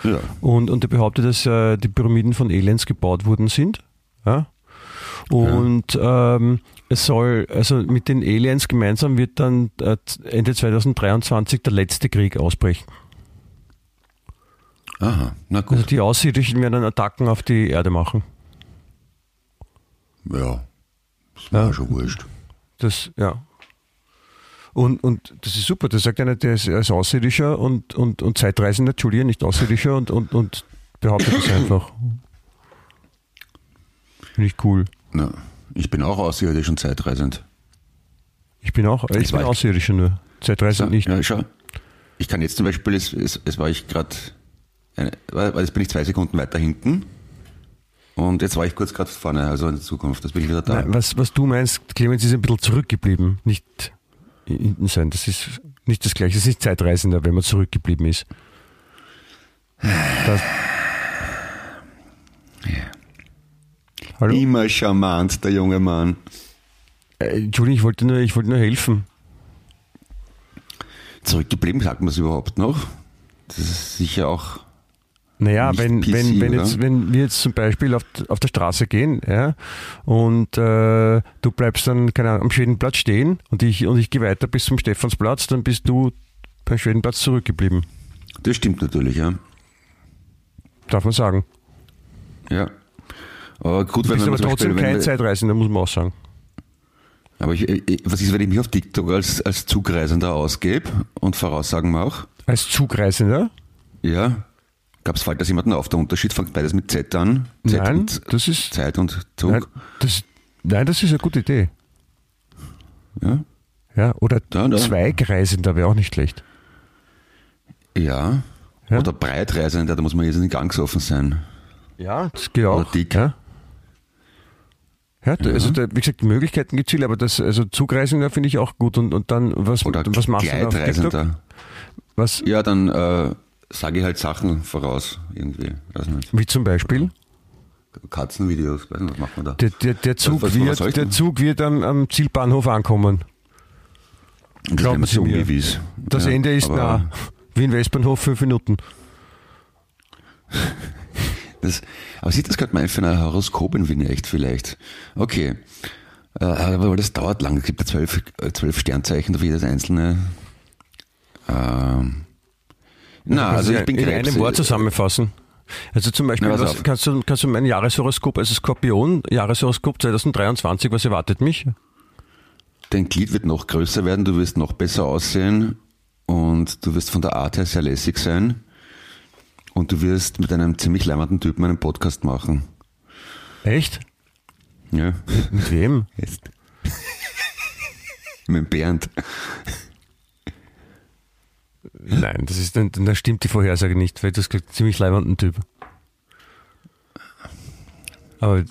Ja. Und, und der behauptet, dass äh, die Pyramiden von Aliens gebaut worden sind. Ja? Und ja. ähm, es soll, also mit den Aliens gemeinsam wird dann äh, Ende 2023 der letzte Krieg ausbrechen. Aha, na gut. Also die Außerirdischen werden dann Attacken auf die Erde machen. Ja, das war ja. schon wurscht. Das, ja. Und, und das ist super, das sagt einer, der ist als Außerirdischer und, und, und Zeitreisender, Entschuldigung, nicht Außerirdischer und, und, und behauptet das einfach. Finde ich cool. Ja, ich bin auch außerirdisch und zeitreisend. Ich bin auch, ich bin außerirdischer nur. Zeitreisend so, nicht. Ja, schau. Ich kann jetzt zum Beispiel, es, es, es war ich gerade, jetzt bin ich zwei Sekunden weiter hinten. Und jetzt war ich kurz gerade vorne, also in der Zukunft. Das bin ich wieder da. Nein, was, was du meinst, Clemens ist ein bisschen zurückgeblieben, nicht hinten sein. Das ist nicht das Gleiche. Es ist Zeitreisender, wenn man zurückgeblieben ist. Das, ja. Hallo? Immer charmant, der junge Mann. Äh, Entschuldigung, ich wollte, nur, ich wollte nur helfen. Zurückgeblieben, sagt man es überhaupt noch? Das ist sicher auch. Naja, wenn, PC, wenn, wenn, jetzt, wenn wir jetzt zum Beispiel auf, auf der Straße gehen ja, und äh, du bleibst dann keine Ahnung, am Schwedenplatz stehen und ich, und ich gehe weiter bis zum Stephansplatz, dann bist du beim Schwedenplatz zurückgeblieben. Das stimmt natürlich, ja. Darf man sagen. Ja. Aber gut, Du wenn bist man aber trotzdem Beispiel, kein wenn, Zeitreisender, muss man auch sagen. aber ich, ich, was ist, wenn ich mich auf TikTok als, als Zugreisender ausgebe und Voraussagen mache? Als Zugreisender? Ja. Gab es fällt das jemanden auf? Der Unterschied fängt beides mit Z an. Z Nein, und das ist- Zeit und Zug. Nein das, nein, das ist eine gute Idee. Ja. Ja, oder da. Zweigreisender wäre auch nicht schlecht. Ja. Ja. Oder Breitreisender, da muss man jetzt nicht ganz offen sein. Ja, das geht auch. Oder dick. Ja. Ja, da- also da, wie gesagt, die Möglichkeiten gibt es viele, aber das, also Zugreisender finde ich auch gut. Und, und dann, was, Oder was machst du da auf TikTok? Was, Ja, dann äh, sage ich halt Sachen voraus irgendwie. Wie zum Beispiel? Katzenvideos, weiß nicht, was macht man da? Der, der, der, Zug, was- was wird, der? Zug wird am, am Zielbahnhof ankommen. Das glauben Sie so mir. ungewiss. Das Ja, Ende ist nah. Wien Westbahnhof, fünf Minuten. Das, aber sieht, das könnte man für ein Horoskop in Wien echt vielleicht. Okay. Äh, aber das dauert lang. Es gibt ja zwölf, äh, zwölf Sternzeichen für jedes einzelne. Ähm, na, also ich bin in Krebs. einem Wort zusammenfassen. Also zum Beispiel, Na, was, auf. kannst, du, kannst du mein Jahreshoroskop, also Skorpion, Jahreshoroskop 2023, was erwartet mich? Dein Glied wird noch größer werden, du wirst noch besser aussehen und du wirst von der Art her sehr lässig sein und du wirst mit einem ziemlich leimenden Typen einen Podcast machen. Echt? Ja, Mit wem? jetzt. mit Bernd. Nein, das ist, dann stimmt die Vorhersage nicht, weil das ist ein ziemlich leibenden Typ. Aber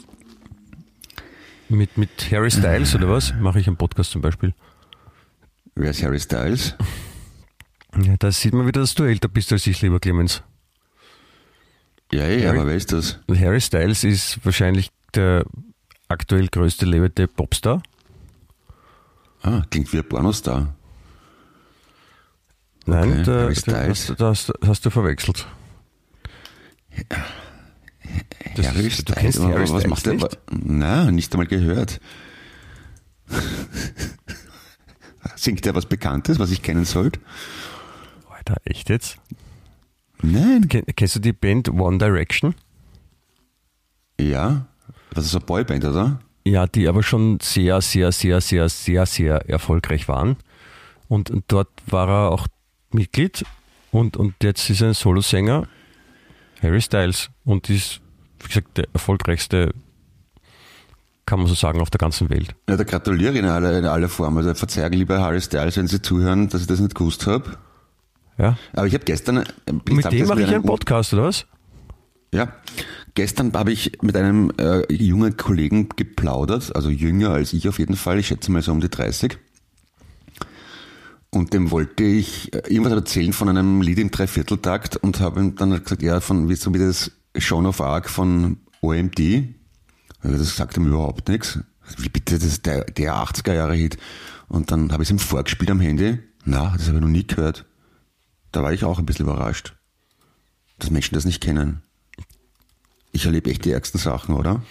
mit, mit Harry Styles oder was mache ich einen Podcast zum Beispiel. Wer ist Harry Styles? Ja, da sieht man wieder, dass du älter bist als ich, lieber Clemens. Ja, ja, Harry- aber wer ist das? Harry Styles ist wahrscheinlich der aktuell größte lebende Popstar. Ah, klingt wie ein Pornostar. Nein, Okay, der, Harry Styles. das, das hast du verwechselt. Das Harry ist- du Styles, aber Harry was Styles macht der? nicht? Nein, nicht einmal gehört. Singt er was Bekanntes, was ich kennen sollte? Alter, echt jetzt? Nein. Ken, kennst du die Band One Direction? Ja. Das ist eine Boyband, oder? Ja, die aber schon sehr, sehr, sehr, sehr, sehr, sehr erfolgreich waren. Und, und dort war er auch Mitglied und, und jetzt ist er ein Solosänger, Harry Styles, und ist, wie gesagt, der erfolgreichste, kann man so sagen, auf der ganzen Welt. Ja, da gratuliere ich in aller, in aller Form. Also verzeihen, lieber Harry Styles, wenn Sie zuhören, dass ich das nicht gewusst habe. Ja? Aber ich habe gestern... Mit dem mache ich einen Podcast, oder was? Ja, gestern habe ich mit einem äh, jungen Kollegen geplaudert, also jünger als ich auf jeden Fall, ich schätze mal so um die 30. Und dem wollte ich äh, irgendwas erzählen von einem Lied im Dreivierteltakt und habe ihm dann gesagt, ja, von wie so wie das Sean of Arc von OMD. Also Das sagt ihm überhaupt nichts. Wie bitte, das ist der, der 80er Jahre Hit. Und dann habe ich es ihm vorgespielt am Handy. Na, das habe ich noch nie gehört. Da war ich auch ein bisschen überrascht, dass Menschen das nicht kennen. Ich erlebe echt die ärgsten Sachen, oder?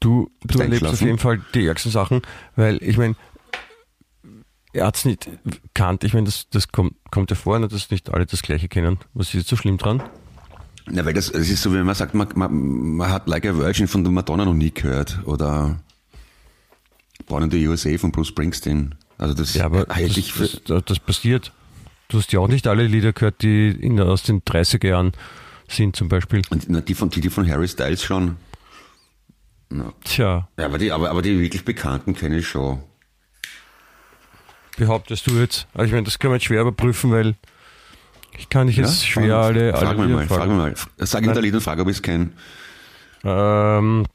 Du, du erlebst auf jeden Fall die ärgsten Sachen, weil ich meine, er hat es nicht kannt. Ich meine, das, das kommt, kommt ja vor, ne, dass nicht alle das Gleiche kennen. Was ist jetzt so schlimm dran? Na, weil das, es ist so, wie man sagt, man, man, man hat Like a Virgin von der Madonna noch nie gehört oder Born in the USA von Bruce Springsteen. Also das Ja, aber das, ich für, das, das passiert. Du hast ja auch nicht alle Lieder gehört, die in, aus den 30er Jahren sind, zum Beispiel. und, die, von, die, die von Harry Styles schon. Tja, Ja, aber die, aber, aber die wirklich Bekannten kenne ich schon. behauptest du jetzt? Aber ich meine, das kann man jetzt schwer überprüfen, weil ich kann nicht jetzt schwer frag, alle, alle frag mir Lieder mal, frag mir mal. Sag ihm der Lied und frag, ob ich es kenne. Ähm,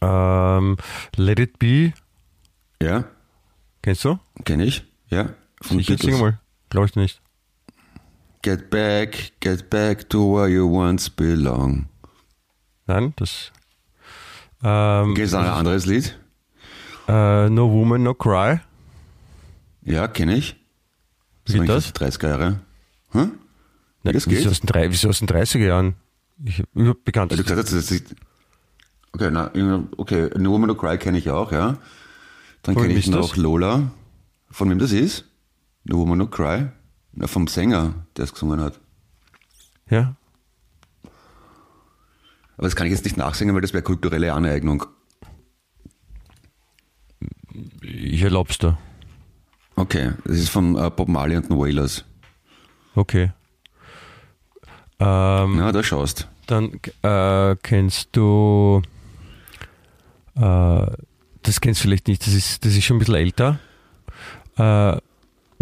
ähm, Let It Be, Ja, kennst du? kenne ich. Ja, von Ich Beatles. mal. Glaube ich nicht. Get back, get back to where you once belong. Nein, das. Ähm, Geht es ein anderes Lied? äh, no Woman, No Cry. Ja, kenne ich. Wie geht das? 30er Jahre. Hm? Nein, das wieso geht? aus den, drei, wieso aus den 30er Jahren? Ich, bekannt. Weil du gesagt hast, das ist. Okay, na, okay, No Woman No Cry kenne ich auch, ja. Dann kenne ich noch das? Lola. Von wem das ist? No Woman No Cry. Na, vom Sänger, der es gesungen hat. Ja. Aber das kann ich jetzt nicht nachsingen, weil das wäre kulturelle Aneignung. Ich erlaub's dir. Okay, das ist von äh, Bob Marley und den Wailers. Okay. Ähm, Ja, da schaust. Dann äh, kennst du, äh, das kennst du vielleicht nicht, das ist, das ist schon ein bisschen älter. Äh,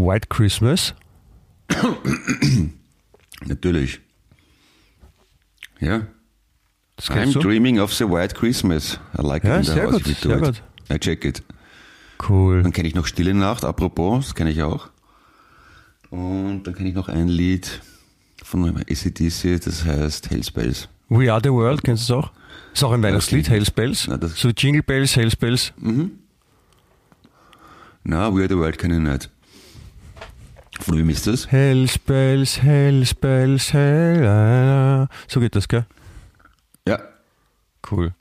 White Christmas. Natürlich. Ja. Das I'm du? dreaming of the white Christmas. I like Ja, it in the sehr house. gut, sehr it. gut. I check it. Cool. Dann kenne ich noch Stille Nacht, apropos, das kenne ich auch. Und dann kenne ich noch ein Lied von ACDC, das heißt Hellspells. We Are the World, kennst du es auch? Ist auch ein Weihnachtslied, Okay. Hells Bells. Na, das- so Jingle Bells, Hells Bells. Na, We Are the World kenne ich nicht. Von wem ist das? Hells Bells, Hells Bells, Hell. So geht das, gell? Ja. Cool.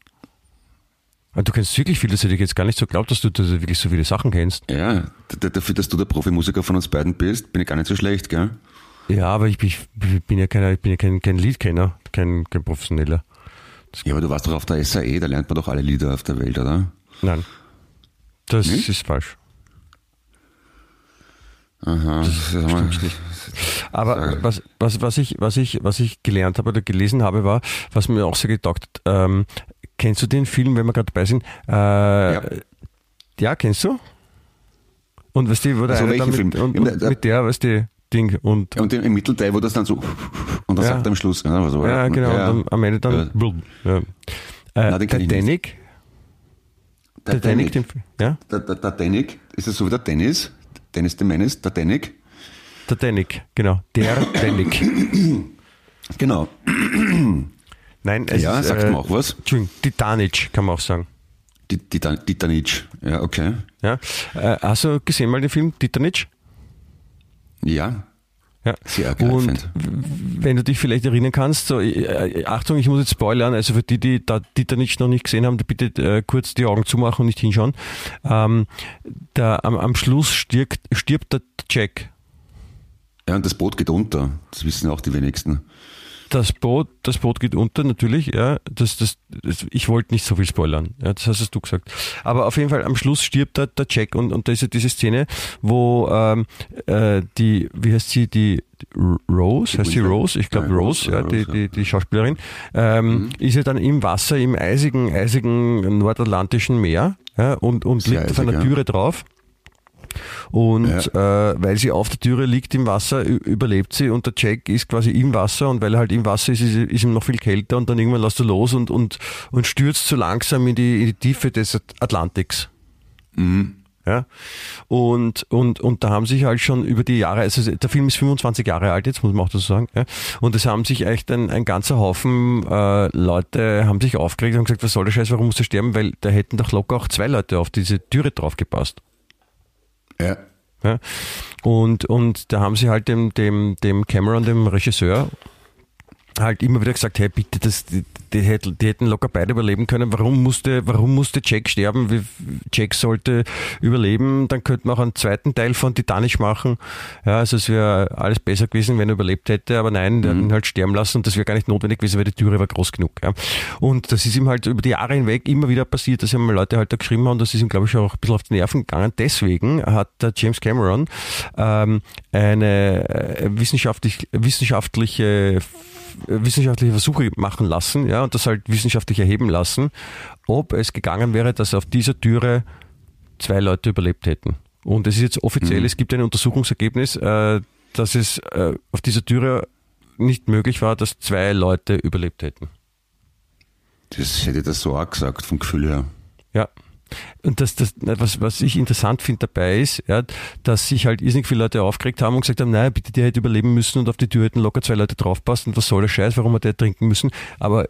Und du kennst wirklich viel, das hätte ich jetzt gar nicht so geglaubt, dass du da wirklich so viele Sachen kennst. Ja, dafür, dass du der Profimusiker von uns beiden bist, bin ich gar nicht so schlecht, gell? Ja, aber ich, bin- ich bin ja, keiner, ich bin ja kein, kein Liedkenner, kein, kein Professioneller. Ja, aber du warst doch auf der SAE, da lernt man doch alle Lieder auf der Welt, oder? Nein. Das Nicht? ist falsch. Aha. Das stimmt nicht. Aber was, was, was, ich, was, ich, was ich gelernt habe oder gelesen habe, war, was mir auch sehr getaugt hat, ähm, kennst du den Film, wenn wir gerade dabei sind? Äh, ja. Ja. kennst du? Und weißt du, wo der Also eine welchen da mit, Film? Und, und der- mit der, weißt du, Ding und Und im, im Mittelteil, wo das dann so und dann Ja. sagt am Schluss, ja, also, ja, genau, ja, und am, Ende dann ja. Äh, Na, den kenn ich Titanic, Titanic, Titanic. den, Film, ja? Der, der, der Titanic, ist das so wie der Dennis? Dennis the Menace, Titanic? Titanic, genau, der Titanic. Genau. Nein, es Ja, ist, sagt äh, mir auch was. Entschuldigung, Titanic kann man auch sagen. Titan- Titanic. Ja, okay. Ja? Äh, hast du gesehen mal den Film Titanic? Ja, Ja. sehr geil. Und find. wenn du dich vielleicht erinnern kannst, so, äh, Achtung, ich muss jetzt spoilern, also für die, die da Titanic noch nicht gesehen haben, bitte äh, kurz die Augen zumachen und nicht hinschauen. Ähm, da, am, am Schluss stirbt, stirbt der Jack. Ja, und das Boot geht unter. Das wissen auch die wenigsten. Das Boot, das Boot geht unter, natürlich, ja. Das, das, das, ich wollte nicht so viel spoilern, ja, das hast du gesagt. Aber auf jeden Fall am Schluss stirbt der, der Jack und, und da ist ja diese Szene, wo ähm, äh, die, wie heißt sie, die Rose, heißt sie? Rose? Ich glaube Rose, ja, die, die, die Schauspielerin, ähm, ist ja dann im Wasser, im eisigen, eisigen nordatlantischen Meer ja, und, und Sehr liegt auf einer eisig, ja. Türe drauf. Und äh, weil sie auf der Türe liegt im Wasser, überlebt sie und der Jack ist quasi im Wasser und weil er halt im Wasser ist, ist, ist ihm noch viel kälter und dann irgendwann lässt er los und, und, und stürzt so langsam in die, in die Tiefe des At- Atlantiks. Ja. Und, und, und da haben sich halt schon über die Jahre, also der Film ist 25 Jahre alt, jetzt muss man auch dazu sagen, ja, und es haben sich echt ein, ein ganzer Haufen äh, Leute haben sich aufgeregt und gesagt, was soll der Scheiß, warum muss er sterben, weil da hätten doch locker auch zwei Leute auf diese Türe drauf gepasst. Ja. Ja? Und, und da haben sie halt dem, dem, dem Cameron, dem Regisseur, halt immer wieder gesagt, hey bitte, das, die, die, hätten, die hätten locker beide überleben können. Warum musste, warum musste Jack sterben? Jack sollte überleben, dann könnte man auch einen zweiten Teil von Titanic machen. Ja, also es wäre alles besser gewesen, wenn er überlebt hätte, aber nein, der hat ihn halt sterben lassen und das wäre gar nicht notwendig gewesen, weil die Türe war groß genug. Ja. Und das ist ihm halt über die Jahre hinweg immer wieder passiert, dass ihm Leute halt da geschrieben haben, das ist ihm, glaube ich, auch ein bisschen auf die Nerven gegangen. Deswegen hat der James Cameron ähm, eine äh, wissenschaftlich, wissenschaftliche wissenschaftliche Versuche machen lassen, ja, und das halt wissenschaftlich erheben lassen, ob es gegangen wäre, dass auf dieser Türe zwei Leute überlebt hätten. Und es ist jetzt offiziell, es gibt ein Untersuchungsergebnis, äh, dass es äh, auf dieser Türe nicht möglich war, dass zwei Leute überlebt hätten. Das hätte ich das so auch gesagt, vom Gefühl her. Ja. Und das, das, was, was ich interessant finde dabei ist, ja, dass sich halt irrsinnig viele Leute aufgeregt haben und gesagt haben, naja, bitte, der hätte überleben müssen und auf die Tür hätten locker zwei Leute draufpassen und was soll der Scheiß, warum hat der trinken müssen. Aber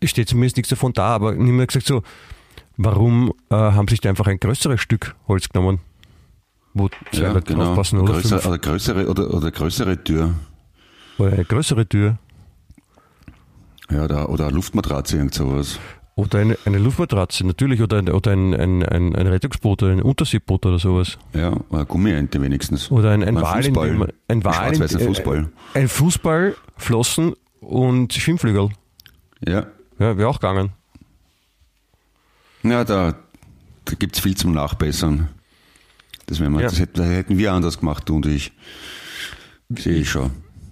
es steht zumindest nichts davon da, aber niemand hat gesagt so, warum äh, haben sich da einfach ein größeres Stück Holz genommen, wo zwei Leute draufpassen oder, Größer, fünf, oder größere oder, oder größere Tür. oder eine größere Tür Ja, oder, oder eine Luftmatratze, irgend sowas. Oder eine, eine Luftmatratze natürlich oder ein, oder ein, ein, ein, ein Rettungsboot oder ein Unterseeboot oder sowas. Ja, oder eine Gummiente wenigstens. Oder ein, ein Oder Wal, Fußball. ein Wal, in- schwarz-weißer äh, Fußball. Ein Fußball, Flossen und Schwimmflügel. Ja. Ja, wäre auch gegangen. Ja, da, da gibt es viel zum Nachbessern. Das, wir, ja. das, hätten, das, hätten, wir anders gemacht, du und ich. Sehe ich schon.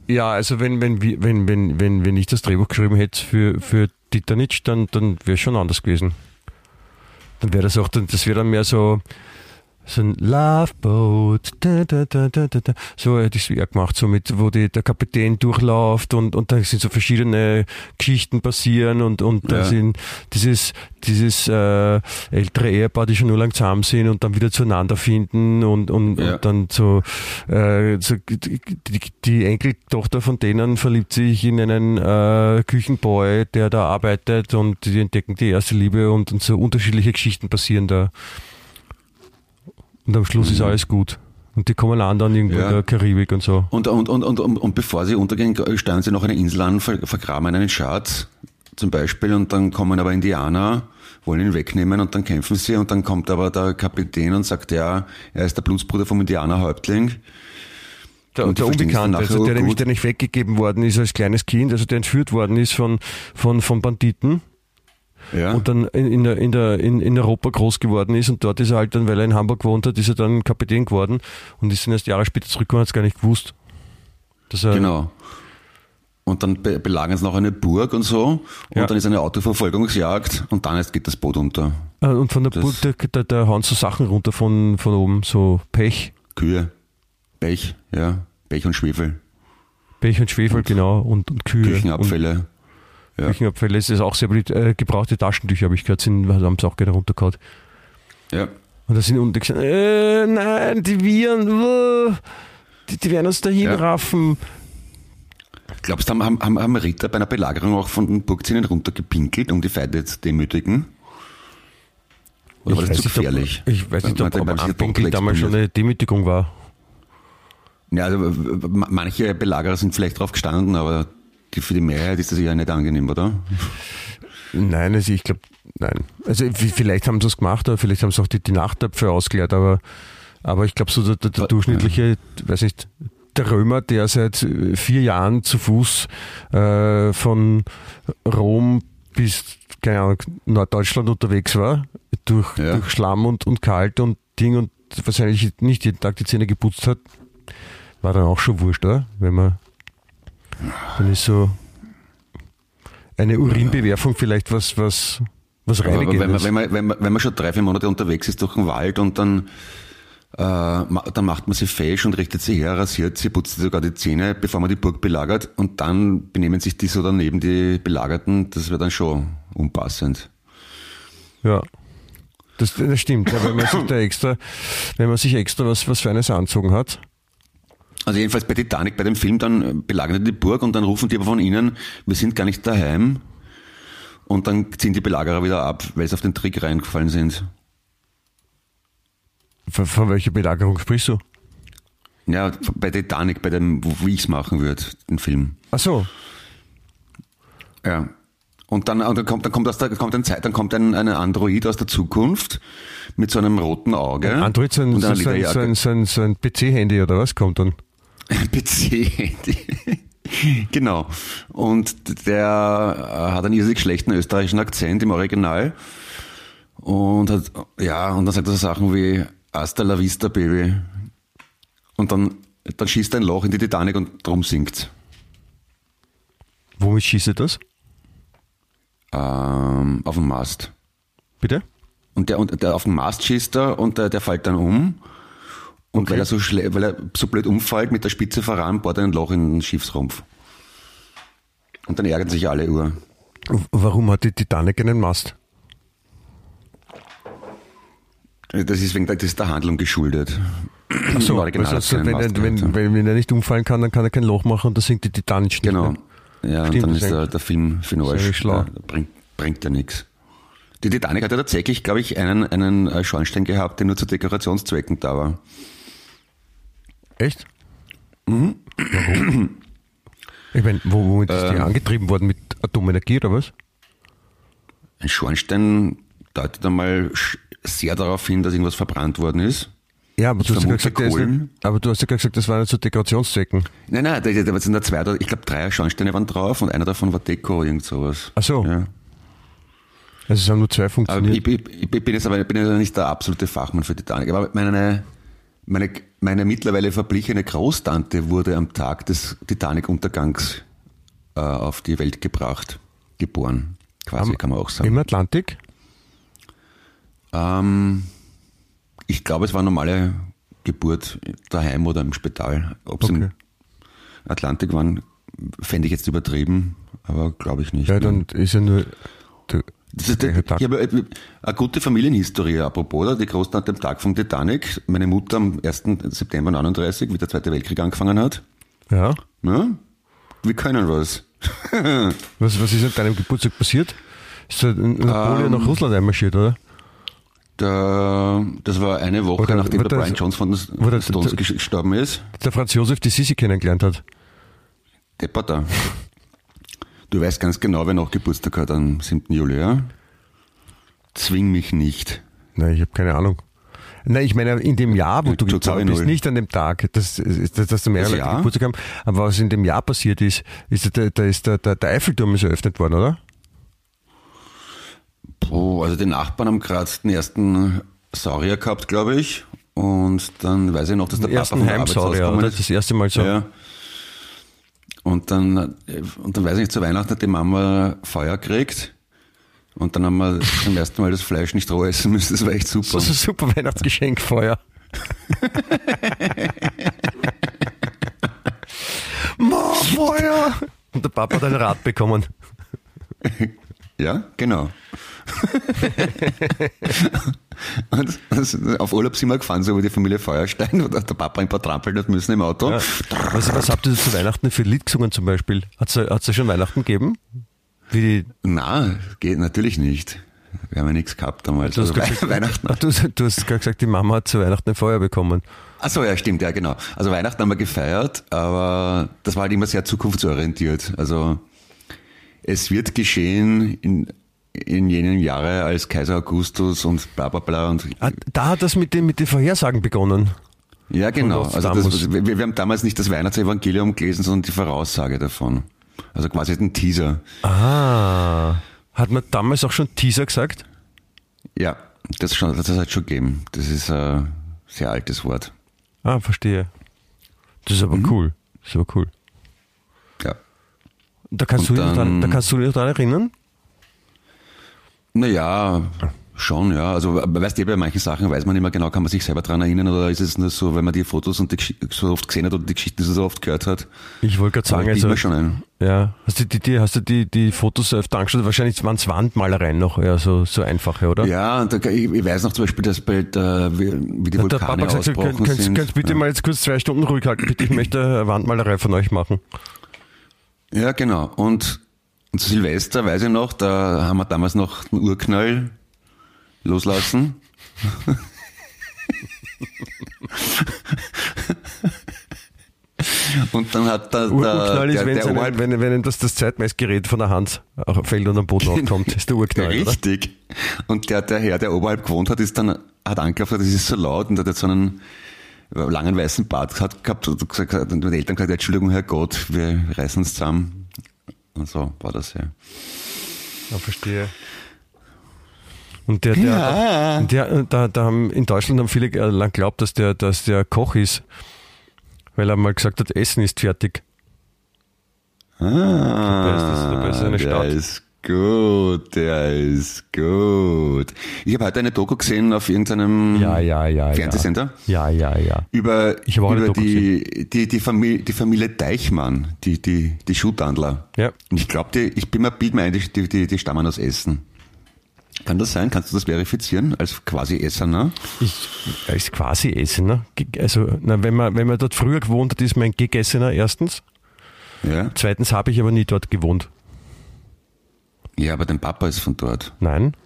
Ja, also wenn, wenn, wenn, wenn, wenn, wenn ich das Drehbuch geschrieben hätte für, für Titanic, dann, dann wäre es schon anders gewesen. Dann wäre das auch, das wäre dann mehr so, so ein Loveboat, da, da, da, da, da, so hätte ich es wieder gemacht, so mit, wo die, der Kapitän durchläuft und, und da sind so verschiedene Geschichten passieren und, und ja. da sind dieses, dieses äh, ältere Ehepaar, die schon nur lang zusammen sind und dann wieder zueinander finden und, und, ja. und dann so, äh, so die, die, Enkeltochter von denen verliebt sich in einen äh, Küchenboy, der da arbeitet und die entdecken die erste Liebe und, und so unterschiedliche Geschichten passieren da. Und am Schluss mhm. ist alles gut. Und die kommen an dann irgendwo ja. in der Karibik und so. Und, und, und, und, und, und bevor sie untergehen, steuern sie noch eine Insel an, vergraben einen Schatz zum Beispiel und dann kommen aber Indianer, wollen ihn wegnehmen und dann kämpfen sie und dann kommt aber der Kapitän und sagt, ja, er ist der Blutsbruder vom Indianerhäuptling. Der, der Unbekannte, also der, nämlich, der nicht weggegeben worden ist als kleines Kind, also der entführt worden ist von, von, von Banditen ja. und dann in, in, in, der, in, in Europa groß geworden ist und dort ist er halt dann, weil er in Hamburg gewohnt hat, ist er dann Kapitän geworden und ist dann erst Jahre später zurückgekommen, hat es gar nicht gewusst. genau. Und dann be belagern sie noch eine Burg und so. Und ja. dann ist eine Autoverfolgungsjagd und dann erst geht das Boot unter. Äh, und von der das Burg, da, da, da hauen so Sachen runter von, von oben, so Pech. Kühe. Pech, ja. Pech und Schwefel. Pech und Schwefel, und genau. Und, und Kühe. Küchenabfälle. Ja. Küchenabfälle. Es ist auch sehr beliebt. Äh, gebrauchte Taschentücher, habe ich gehört, sind, haben sie auch gerne runtergehauen. Ja. Und da sind unten gesagt, äh, nein, die Viren, die, die werden uns dahin ja. raffen. Glaubst du, haben, haben, haben Ritter bei einer Belagerung auch von den Burgzinnen runtergepinkelt, um die Feinde zu demütigen? Oder ich war das zu gefährlich? Ob, ich weiß nicht, ob, ob Abpinkeln damals schon eine Demütigung war. Ja, also manche Belagerer sind vielleicht drauf gestanden, aber für die Mehrheit ist das ja nicht angenehm, oder? Nein, also ich glaube, nein. Also vielleicht haben sie es gemacht, oder vielleicht haben sie auch die, die Nachtöpfe ausgeleert, aber, aber ich glaube, so der, der, der durchschnittliche, weiß nicht, der Römer, der seit vier Jahren zu Fuß äh, von Rom bis keine Ahnung, Norddeutschland unterwegs war, durch, ja. durch Schlamm und, und Kalt und Ding und wahrscheinlich nicht jeden Tag die Zähne geputzt hat, war dann auch schon wurscht, oder? Wenn man dann ist so eine Urinbewerfung vielleicht was, was, was reinigendes. Wenn man, wenn, man, wenn, man, wenn man schon drei, vier Monate unterwegs ist durch den Wald und dann, äh, dann macht man sie fesch und richtet sie her, rasiert sie, putzt sogar die Zähne, bevor man die Burg belagert und dann benehmen sich die so daneben die Belagerten, das wäre dann schon unpassend. Ja. Das, das stimmt, ja, wenn man sich da extra, wenn man sich extra was, was Feines anzogen hat, also jedenfalls bei Titanic, bei dem Film, dann belagern die die Burg und dann rufen die aber von ihnen, wir sind gar nicht daheim. Und dann ziehen die Belagerer wieder ab, weil sie auf den Trick reingefallen sind. Von, von welcher Belagerung sprichst du? Ja, bei Titanic, bei dem, wie ich es machen würde, den Film. Ach so. Ja. Und dann, und dann kommt, dann kommt aus der, kommt ein Zeit, dann kommt ein, ein Android aus der Zukunft mit so einem roten Auge. Ein Android, so ein, so ein, so ein, so ein, so ein PC-Handy oder was kommt dann? PC-Handy. genau. Und der hat einen irrsinnig schlechten österreichischen Akzent im Original. Und hat, ja, und dann sagt er so Sachen wie Hasta la vista, Baby. Und dann, dann schießt er ein Loch in die Titanic und drum sinkt Womit schießt er das? Ähm, auf dem Mast. Bitte? Und der, und der auf dem Mast schießt er und der, der fällt dann um. Und okay. weil er so weil er so blöd umfällt, mit der Spitze voran, bohrt er ein Loch in den Schiffsrumpf. Und dann ärgern sich alle Uhr. Warum hat die Titanic einen Mast? Das ist wegen der, das ist der Handlung geschuldet. Ach so, also, wenn, er, wenn, wenn, wenn, er nicht umfallen kann, dann kann er kein Loch machen und da sinkt die Titanic nicht Genau. Mehr. Ja, Stimmt, und dann ist der, der Film für. Da bringt, bringt ja nichts. Die Titanic hat ja tatsächlich, glaube ich, einen, einen äh, Schornstein gehabt, der nur zu Dekorationszwecken da war. Echt? Mhm. Warum? Ich meine, womit ist die ähm. angetrieben worden? Mit Atomenergie oder was? Ein Schornstein deutet einmal sehr darauf hin, dass irgendwas verbrannt worden ist. Ja, aber du, hast ja gesagt, ist, aber du hast ja gesagt, das waren zu Dekorationszwecken. Nein, nein, da, da sind da zwei, ich glaube drei Schornsteine waren drauf und einer davon war Deko, irgend sowas. Ach so. Ja. Also es haben nur zwei Aber funktioniert. ich, ich, ich bin jetzt aber bin jetzt nicht der absolute Fachmann für Titanic. Aber meine, meine, meine mittlerweile verblichene Großtante wurde am Tag des Titanic-Untergangs äh, auf die Welt gebracht, geboren. Quasi, Am- kann man auch sagen. Im Atlantik? Ähm, ich glaube, es war eine normale Geburt daheim oder im Spital. Ob sie Okay. im Atlantik waren, fände ich jetzt übertrieben, aber glaube ich nicht. Ja, dann ist ja nur. Der, Das ist, ich habe äh, eine gute Familienhistorie, apropos, oder? die Großtante am Tag vom Titanic, meine Mutter am 1. September 39, wie der Zweite Weltkrieg angefangen hat. ja. Ja? Wir können was. Was, was ist an deinem Geburtstag passiert? Ist da Napoleon Ähm, nach Russland einmarschiert, oder? Da, das war eine Woche, Oder- nachdem der das- Brian Jones von den Stones gestorben ist. Der Franz Josef die Sisi kennengelernt hat. Depperter. Du weißt ganz genau, wer noch Geburtstag hat am 7. Juli, ja? Zwing mich nicht. Nein, ich habe keine Ahnung. Nein, ich meine, in dem Jahr, wo Ja, du geboren bist, nicht an dem Tag, dass, dass, dass du mehrere Leute? Geburtstag haben, aber was in dem Jahr passiert ist, ist, da, da ist der, der, der Eiffelturm ist eröffnet worden, oder? Oh, also die Nachbarn haben gerade den ersten Saurier gehabt, glaube ich. Und dann weiß ich noch, dass der Papa ersten Heimsaurier, oder? Das erste Mal so. Ja. Und dann, und dann weiß ich nicht, zu Weihnachten hat die Mama Feuer gekriegt. Und dann haben wir zum ersten Mal das Fleisch nicht roh essen müssen. Das war echt super. Das ist ein super Weihnachtsgeschenk, Feuer. Ma, Feuer! Und der Papa hat ein Rad bekommen. Ja, genau. und auf Urlaub sind wir gefahren, so wie die Familie Feuerstein, wo der Papa ein paar trampeln hat müssen im Auto. Ja. Was, was habt ihr zu Weihnachten für Lied gesungen zum Beispiel? Hat es ja schon Weihnachten gegeben? Wie Na, geht natürlich nicht. Wir haben ja nichts gehabt damals. du, hast Also gesagt, Weihnachten. Ach, du, du hast gerade gesagt, die Mama hat zu Weihnachten ein Feuer bekommen. Ach so, ja, stimmt, ja, genau. Also Weihnachten haben wir gefeiert, aber das war halt immer sehr zukunftsorientiert. Also es wird geschehen in, in jenen Jahre als Kaiser Augustus und bla bla bla und Ah, da hat das mit den, mit den Vorhersagen begonnen. ja genau. Also das, wir, wir haben damals nicht das Weihnachtsevangelium gelesen, sondern die Voraussage davon. Also quasi den Teaser. Ah. Hat man damals auch schon Teaser gesagt? Ja, das schon, das hat schon gegeben. Das ist ein sehr altes Wort. Ah, verstehe. Das ist aber cool. Das ist aber cool. Ja. Da kannst, Und du dich dann- dran, da kannst du dich erinnern? Naja, schon, ja. Also weißt du, bei manchen Sachen weiß man nicht mehr genau, kann man sich selber dran erinnern oder ist es nur so, wenn man die Fotos und die Gesch- so oft gesehen hat oder die Geschichten so oft gehört hat? Ich wollte gerade sagen, also, schon ein. ja, hast du die, die, hast du die, die Fotos öfter angeschaut? Wahrscheinlich waren es Wandmalereien noch, ja, so, so einfache, oder? Ja, und da, ich, ich weiß noch zum Beispiel, dass bei der, wie, die Hat der Vulkane Papa gesagt, ausgebrochen könnt, könnt, sind. könnt bitte ja. mal jetzt kurz zwei Stunden ruhig halten, bitte, ich möchte eine Wandmalerei von euch machen. ja, genau. Und, und zu Silvester, weiß ich noch, da haben wir damals noch einen Urknall loslassen. Und dann hat der, der, Urknall ist, der, wenn, der einem- Oberhalb- wenn, wenn ihm das, das Zeitmessgerät von der Hand fällt und am Boden aufkommt, ist der Urknall, oder? Richtig. Und der, der Herr, der oberhalb gewohnt hat, ist dann, hat angeklopft, das ist so laut und hat jetzt so einen langen weißen Bart gehabt und gesagt, hat den Eltern gesagt, Entschuldigung, Herr Gott, wir reißen uns zusammen. Und so war das ja. Ja, verstehe. Und der, der, Ja. der da, da haben in Deutschland haben viele äh, lang geglaubt, dass der, dass der Koch ist, weil er mal gesagt hat, Essen ist fertig. Ah, Der ist das- dabei ist eine Stadt. ist gut, der ist gut. Ich habe heute eine Doku gesehen auf irgendeinem Ja, ja, ja. Fernsehsender. Ja, ja, ja. Über, über die, die, die, Familie, die Familie Deichmann, die, die, die Schuhtandler. Ja. Und ich glaube, die, ich bin mir, bild mir ein, die, die, die stammen aus Essen. Kann das sein? Kannst du das verifizieren als quasi Essener? Ich, ist quasi Essener. Also, na, wenn, man, wenn man dort früher gewohnt hat, ist man ein Gegessener erstens. Ja. Zweitens habe ich aber nie dort gewohnt. Ja, aber dein Papa ist von dort. Nein,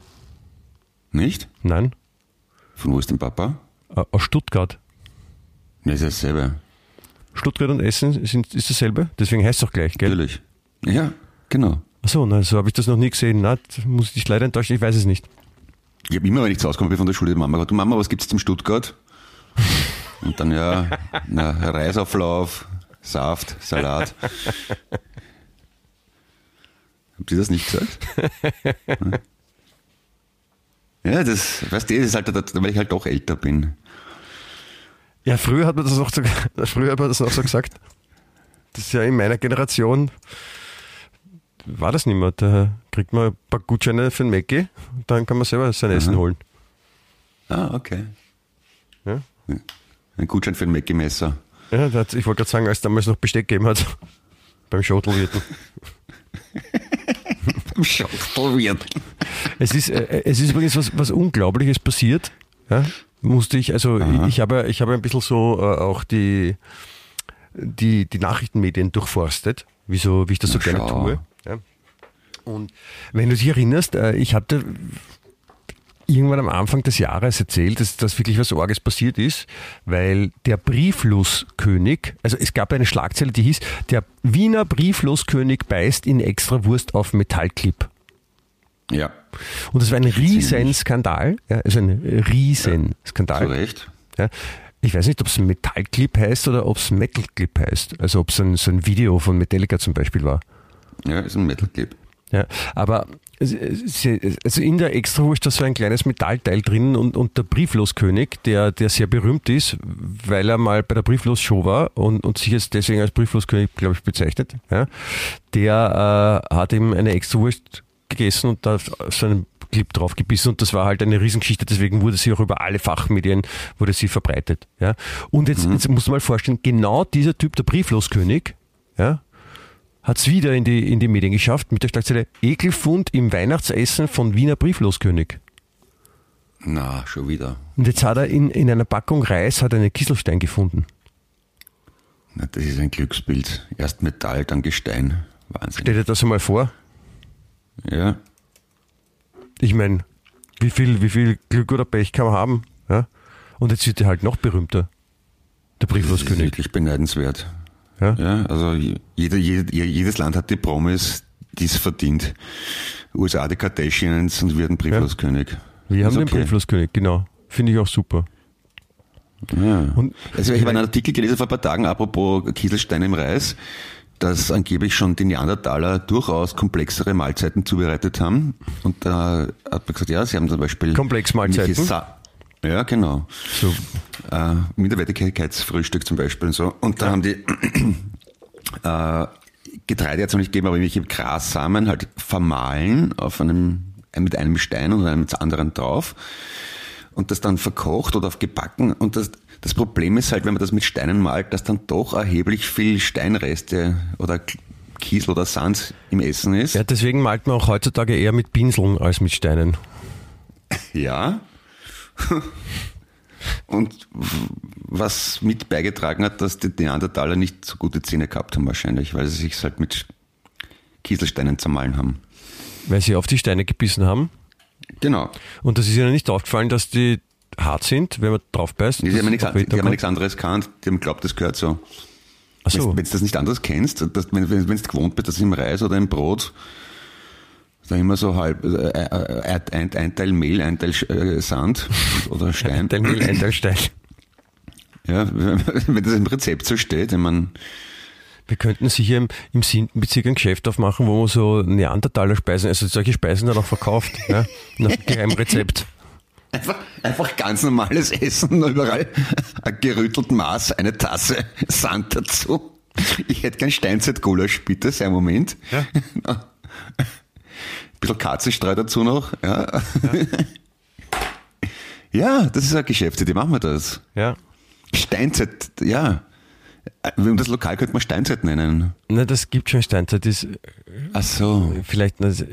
Nicht? nein. Von wo ist dein Papa? Äh, Aus Stuttgart. Ne, ist dasselbe. Stuttgart und Essen sind, ist dasselbe, deswegen heißt es auch gleich, gell? Natürlich. Ja, genau. Achso, nein, so habe ich das noch nie gesehen. Na, muss ich dich leider enttäuschen, ich weiß es nicht. Ich habe immer, wenn ich zu Hause komme, bin von der Schule, die Mama gesagt, du Mama, was gibt's zum Stuttgart? Und dann ja, na, Reisauflauf, Saft, Salat. Habt ihr das nicht gesagt? Ja, das, weißt du, das ist halt, weil ich halt doch älter bin. Ja, früher hat man das auch so, früher hat man das auch so gesagt. Das ist ja in meiner Generation war das nicht mehr. Da kriegt man ein paar Gutscheine für den Mackie, dann kann man selber sein Essen holen. Ah, okay. Ja? Ein Gutschein für ein Mackie-Messer. Ja, das, ich wollte gerade sagen, als damals noch Besteck gegeben hat. Beim Schotelwirten. Schachtelwirt. Es ist, äh, es ist übrigens was, was Unglaubliches passiert. Ja? Musste ich, also ich, ich habe, ich habe ein bisschen so äh, auch die, die, die Nachrichtenmedien durchforstet, wie, so, wie ich das so Na, gerne schau. tue. Ja? Und wenn du dich erinnerst, äh, ich hatte irgendwann am Anfang des Jahres erzählt, dass, dass wirklich was Orges passiert ist, weil der Briefloskönig, also es gab eine Schlagzeile, die hieß, der Wiener Briefloskönig beißt in Extrawurst auf Metallclip. Ja, Und das war ein riesen Skandal, ja, also ein riesen zu Skandal. Recht. Ja. Ich weiß nicht, ob es Metallclip heißt oder ob es Metalclip heißt. Also ob es ein, so ein Video von Metallica zum Beispiel war. Ja, ist ein Metal-Clip. Ja, aber also in der Extrawurst da so ein kleines Metallteil drin und, und der Briefloskönig, der, der sehr berühmt ist, weil er mal bei der Brieflos-Show war und, und sich jetzt deswegen als Briefloskönig, glaube ich, bezeichnet, ja, der äh, hat ihm eine Extrawurst gegessen und da so einen Clip drauf gebissen und das war halt eine Riesengeschichte, deswegen wurde sie auch über alle Fachmedien wurde sie verbreitet. Ja. Und jetzt, jetzt musst du mal vorstellen, genau dieser Typ, der Briefloskönig, ja, hat es wieder in die, in die Medien geschafft mit der Schlagzeile Ekelfund im Weihnachtsessen von Wiener Briefloskönig. Na, schon wieder. Und jetzt hat er in, in einer Packung Reis hat einen Kieselstein gefunden. Na, das ist ein Glücksbild. Erst Metall, dann Gestein. Wahnsinn. Stell dir das einmal vor. Ja, Ich meine, wie viel, wie viel Glück oder Pech kann man haben? Ja? Und jetzt wird er halt noch berühmter. Der das ist Briefloskönig. wirklich beneidenswert. Ja? Ja, also jeder, jeder, jedes Land hat die Promis, die es verdient. USA die Kardashians und wir den Briefloskönig. Wir haben Ist den okay. Briefloskönig, genau. Finde ich auch super. Ja. Und- also ich habe einen Artikel gelesen vor ein paar Tagen, apropos Kieselstein im Reis, dass angeblich schon die Neandertaler durchaus komplexere Mahlzeiten zubereitet haben. Und da hat man gesagt, ja, sie haben zum Beispiel... Komplexmahlzeiten? irgendwelche Sa- Ja, genau. So, Äh, Minderwertigkeitsfrühstück zum Beispiel und so. Und da haben die äh, Getreide jetzt noch nicht gegeben, aber irgendwelche Grassamen halt vermahlen auf einem, mit einem Stein und einem anderen drauf und das dann verkocht oder auf gebacken. Und das, das Problem ist halt, wenn man das mit Steinen malt, dass dann doch erheblich viel Steinreste oder Kiesel oder Sand im Essen ist. ja, deswegen malt man auch heutzutage eher mit Pinseln als mit Steinen. Ja. Und was mit beigetragen hat, dass die Neandertaler nicht so gute Zähne gehabt haben wahrscheinlich, weil sie sich halt mit Kieselsteinen zermahlen haben. Weil sie auf die Steine gebissen haben. Genau. Und das ist ihnen nicht aufgefallen, dass die hart sind, wenn man drauf beißt. Die haben, ja nichts, nichts anderes gekannt, die haben geglaubt, das gehört so. Ach so. Wenn du das nicht anders kennst, dass, wenn wenn du gewohnt bist, dass im Reis oder im Brot da immer so halb äh, äh, ein, ein Teil Mehl, ein Teil äh, Sand oder Stein. Ein Teil Mehl, ein Teil Stein. Ja, wenn das im Rezept so steht, ich meine, Wir könnten sicher im, im Sintenbezirk ein Geschäft aufmachen, wo man so Neandertaler Speisen, also solche Speisen dann auch verkauft, ja, nach Geheimrezept. Einfach, einfach ganz normales Essen, nur überall ein gerüttelt Maß, eine Tasse Sand dazu. Ich hätte gern Steinzeit-Gulasch, bitte, sehr Moment. Ja. Bisschen Katzenstreu dazu noch. Ja. ja, das ist eine Geschäftsidee, machen wir das. Ja. Steinzeit, ja. Das Lokal könnte man Steinzeit nennen. Na, das gibt schon Steinzeit, ist Ach so. vielleicht, also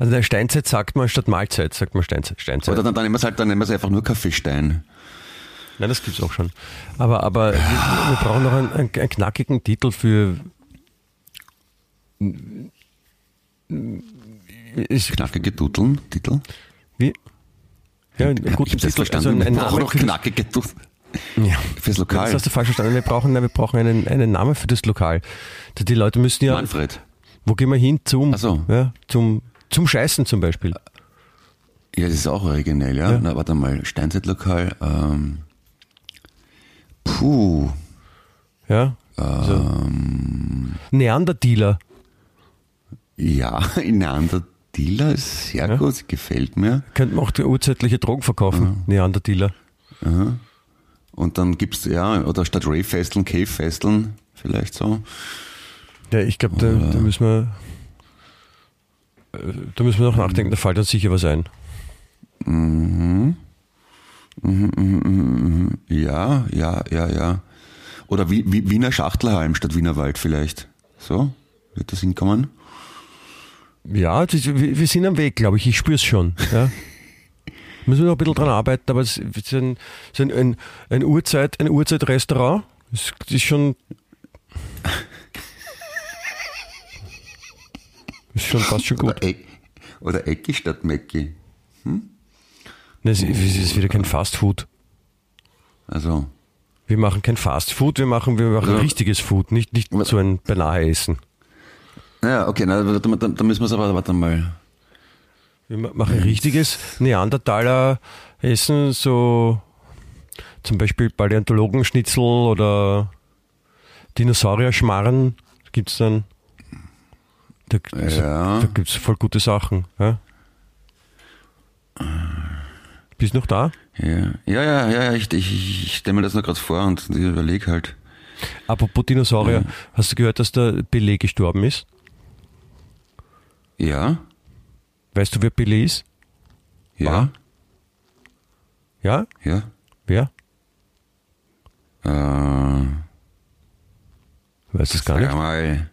der Steinzeit sagt man statt Mahlzeit, sagt man Steinzeit. Steinzeit. Oder dann, dann nehmen wir es halt, dann nehmen wir es einfach nur Kaffeestein. Nein, das gibt's auch schon. Aber, aber wir, wir brauchen noch einen, einen, einen knackigen Titel für. Ist, Knackige Duteln, Titel. wie? Ja, ich das Titel. Also verstanden? ein, ein wir brauchen noch das, knackige Duteln. ja. Fürs Das Lokal. hast du falsch verstanden. Wir brauchen, wir brauchen einen, einen Namen für das Lokal. Die Leute müssen ja. Manfred. Wo gehen wir hin? Zum, so. ja, zum, zum Scheißen zum Beispiel. Ja, das ist auch originell, ja. Ja. Na, warte mal, Steinzeitlokal. Ähm, puh. Ja. Also, Neanderdealer. Ja, Neander Neandertaler ist sehr Ja. gut, gefällt mir. Könnte man auch die urzeitliche Drogen verkaufen, Neandertaler. Und dann gibt's ja, oder statt Rave-Festeln, Cave-Festeln, vielleicht so. Ja, ich glaube, da, da müssen wir äh, da müssen wir noch nachdenken, da fällt uns sicher was ein. Ja, ja, ja, ja. Oder wie, wie, Wiener Schachtelhalm statt Wiener Wald vielleicht. So, wird das hinkommen? Ja, das, wir, sind am Weg, glaube ich. Ich spüre es schon. Ja. Müssen wir noch ein bisschen dran arbeiten, aber es ist ein, es ist ein, ein, Uhrzeit, ein Uhrzeitrestaurant. Das ist schon. Ist schon fast schon gut. Oder, oder Ecki statt Mecki. Nein, es es ist wieder kein Fast Food. Also, Wir machen kein Fast Food, wir machen, wir machen Ja. richtiges Food, nicht, nicht so ein beinahe Essen. Naja, okay, na, da, da, da müssen wir es aber, warte mal. Wir ma- machen richtiges Neandertaler Essen, so zum Beispiel Paläontologenschnitzel oder Dinosaurier-Schmarren gibt es dann. Da, Ja. da gibt es voll gute Sachen. Ja? Bist noch da? Ja, ja, ja, ja, ich, ich, ich stelle mir das nur gerade vor und überlege halt. Apropos Dinosaurier, hast du gehört, dass der Pelé gestorben ist? Ja, Weißt du, wer Pelé ist? ja, War? Ja? ja. Wer? Äh, Weiß es gar nicht. mal.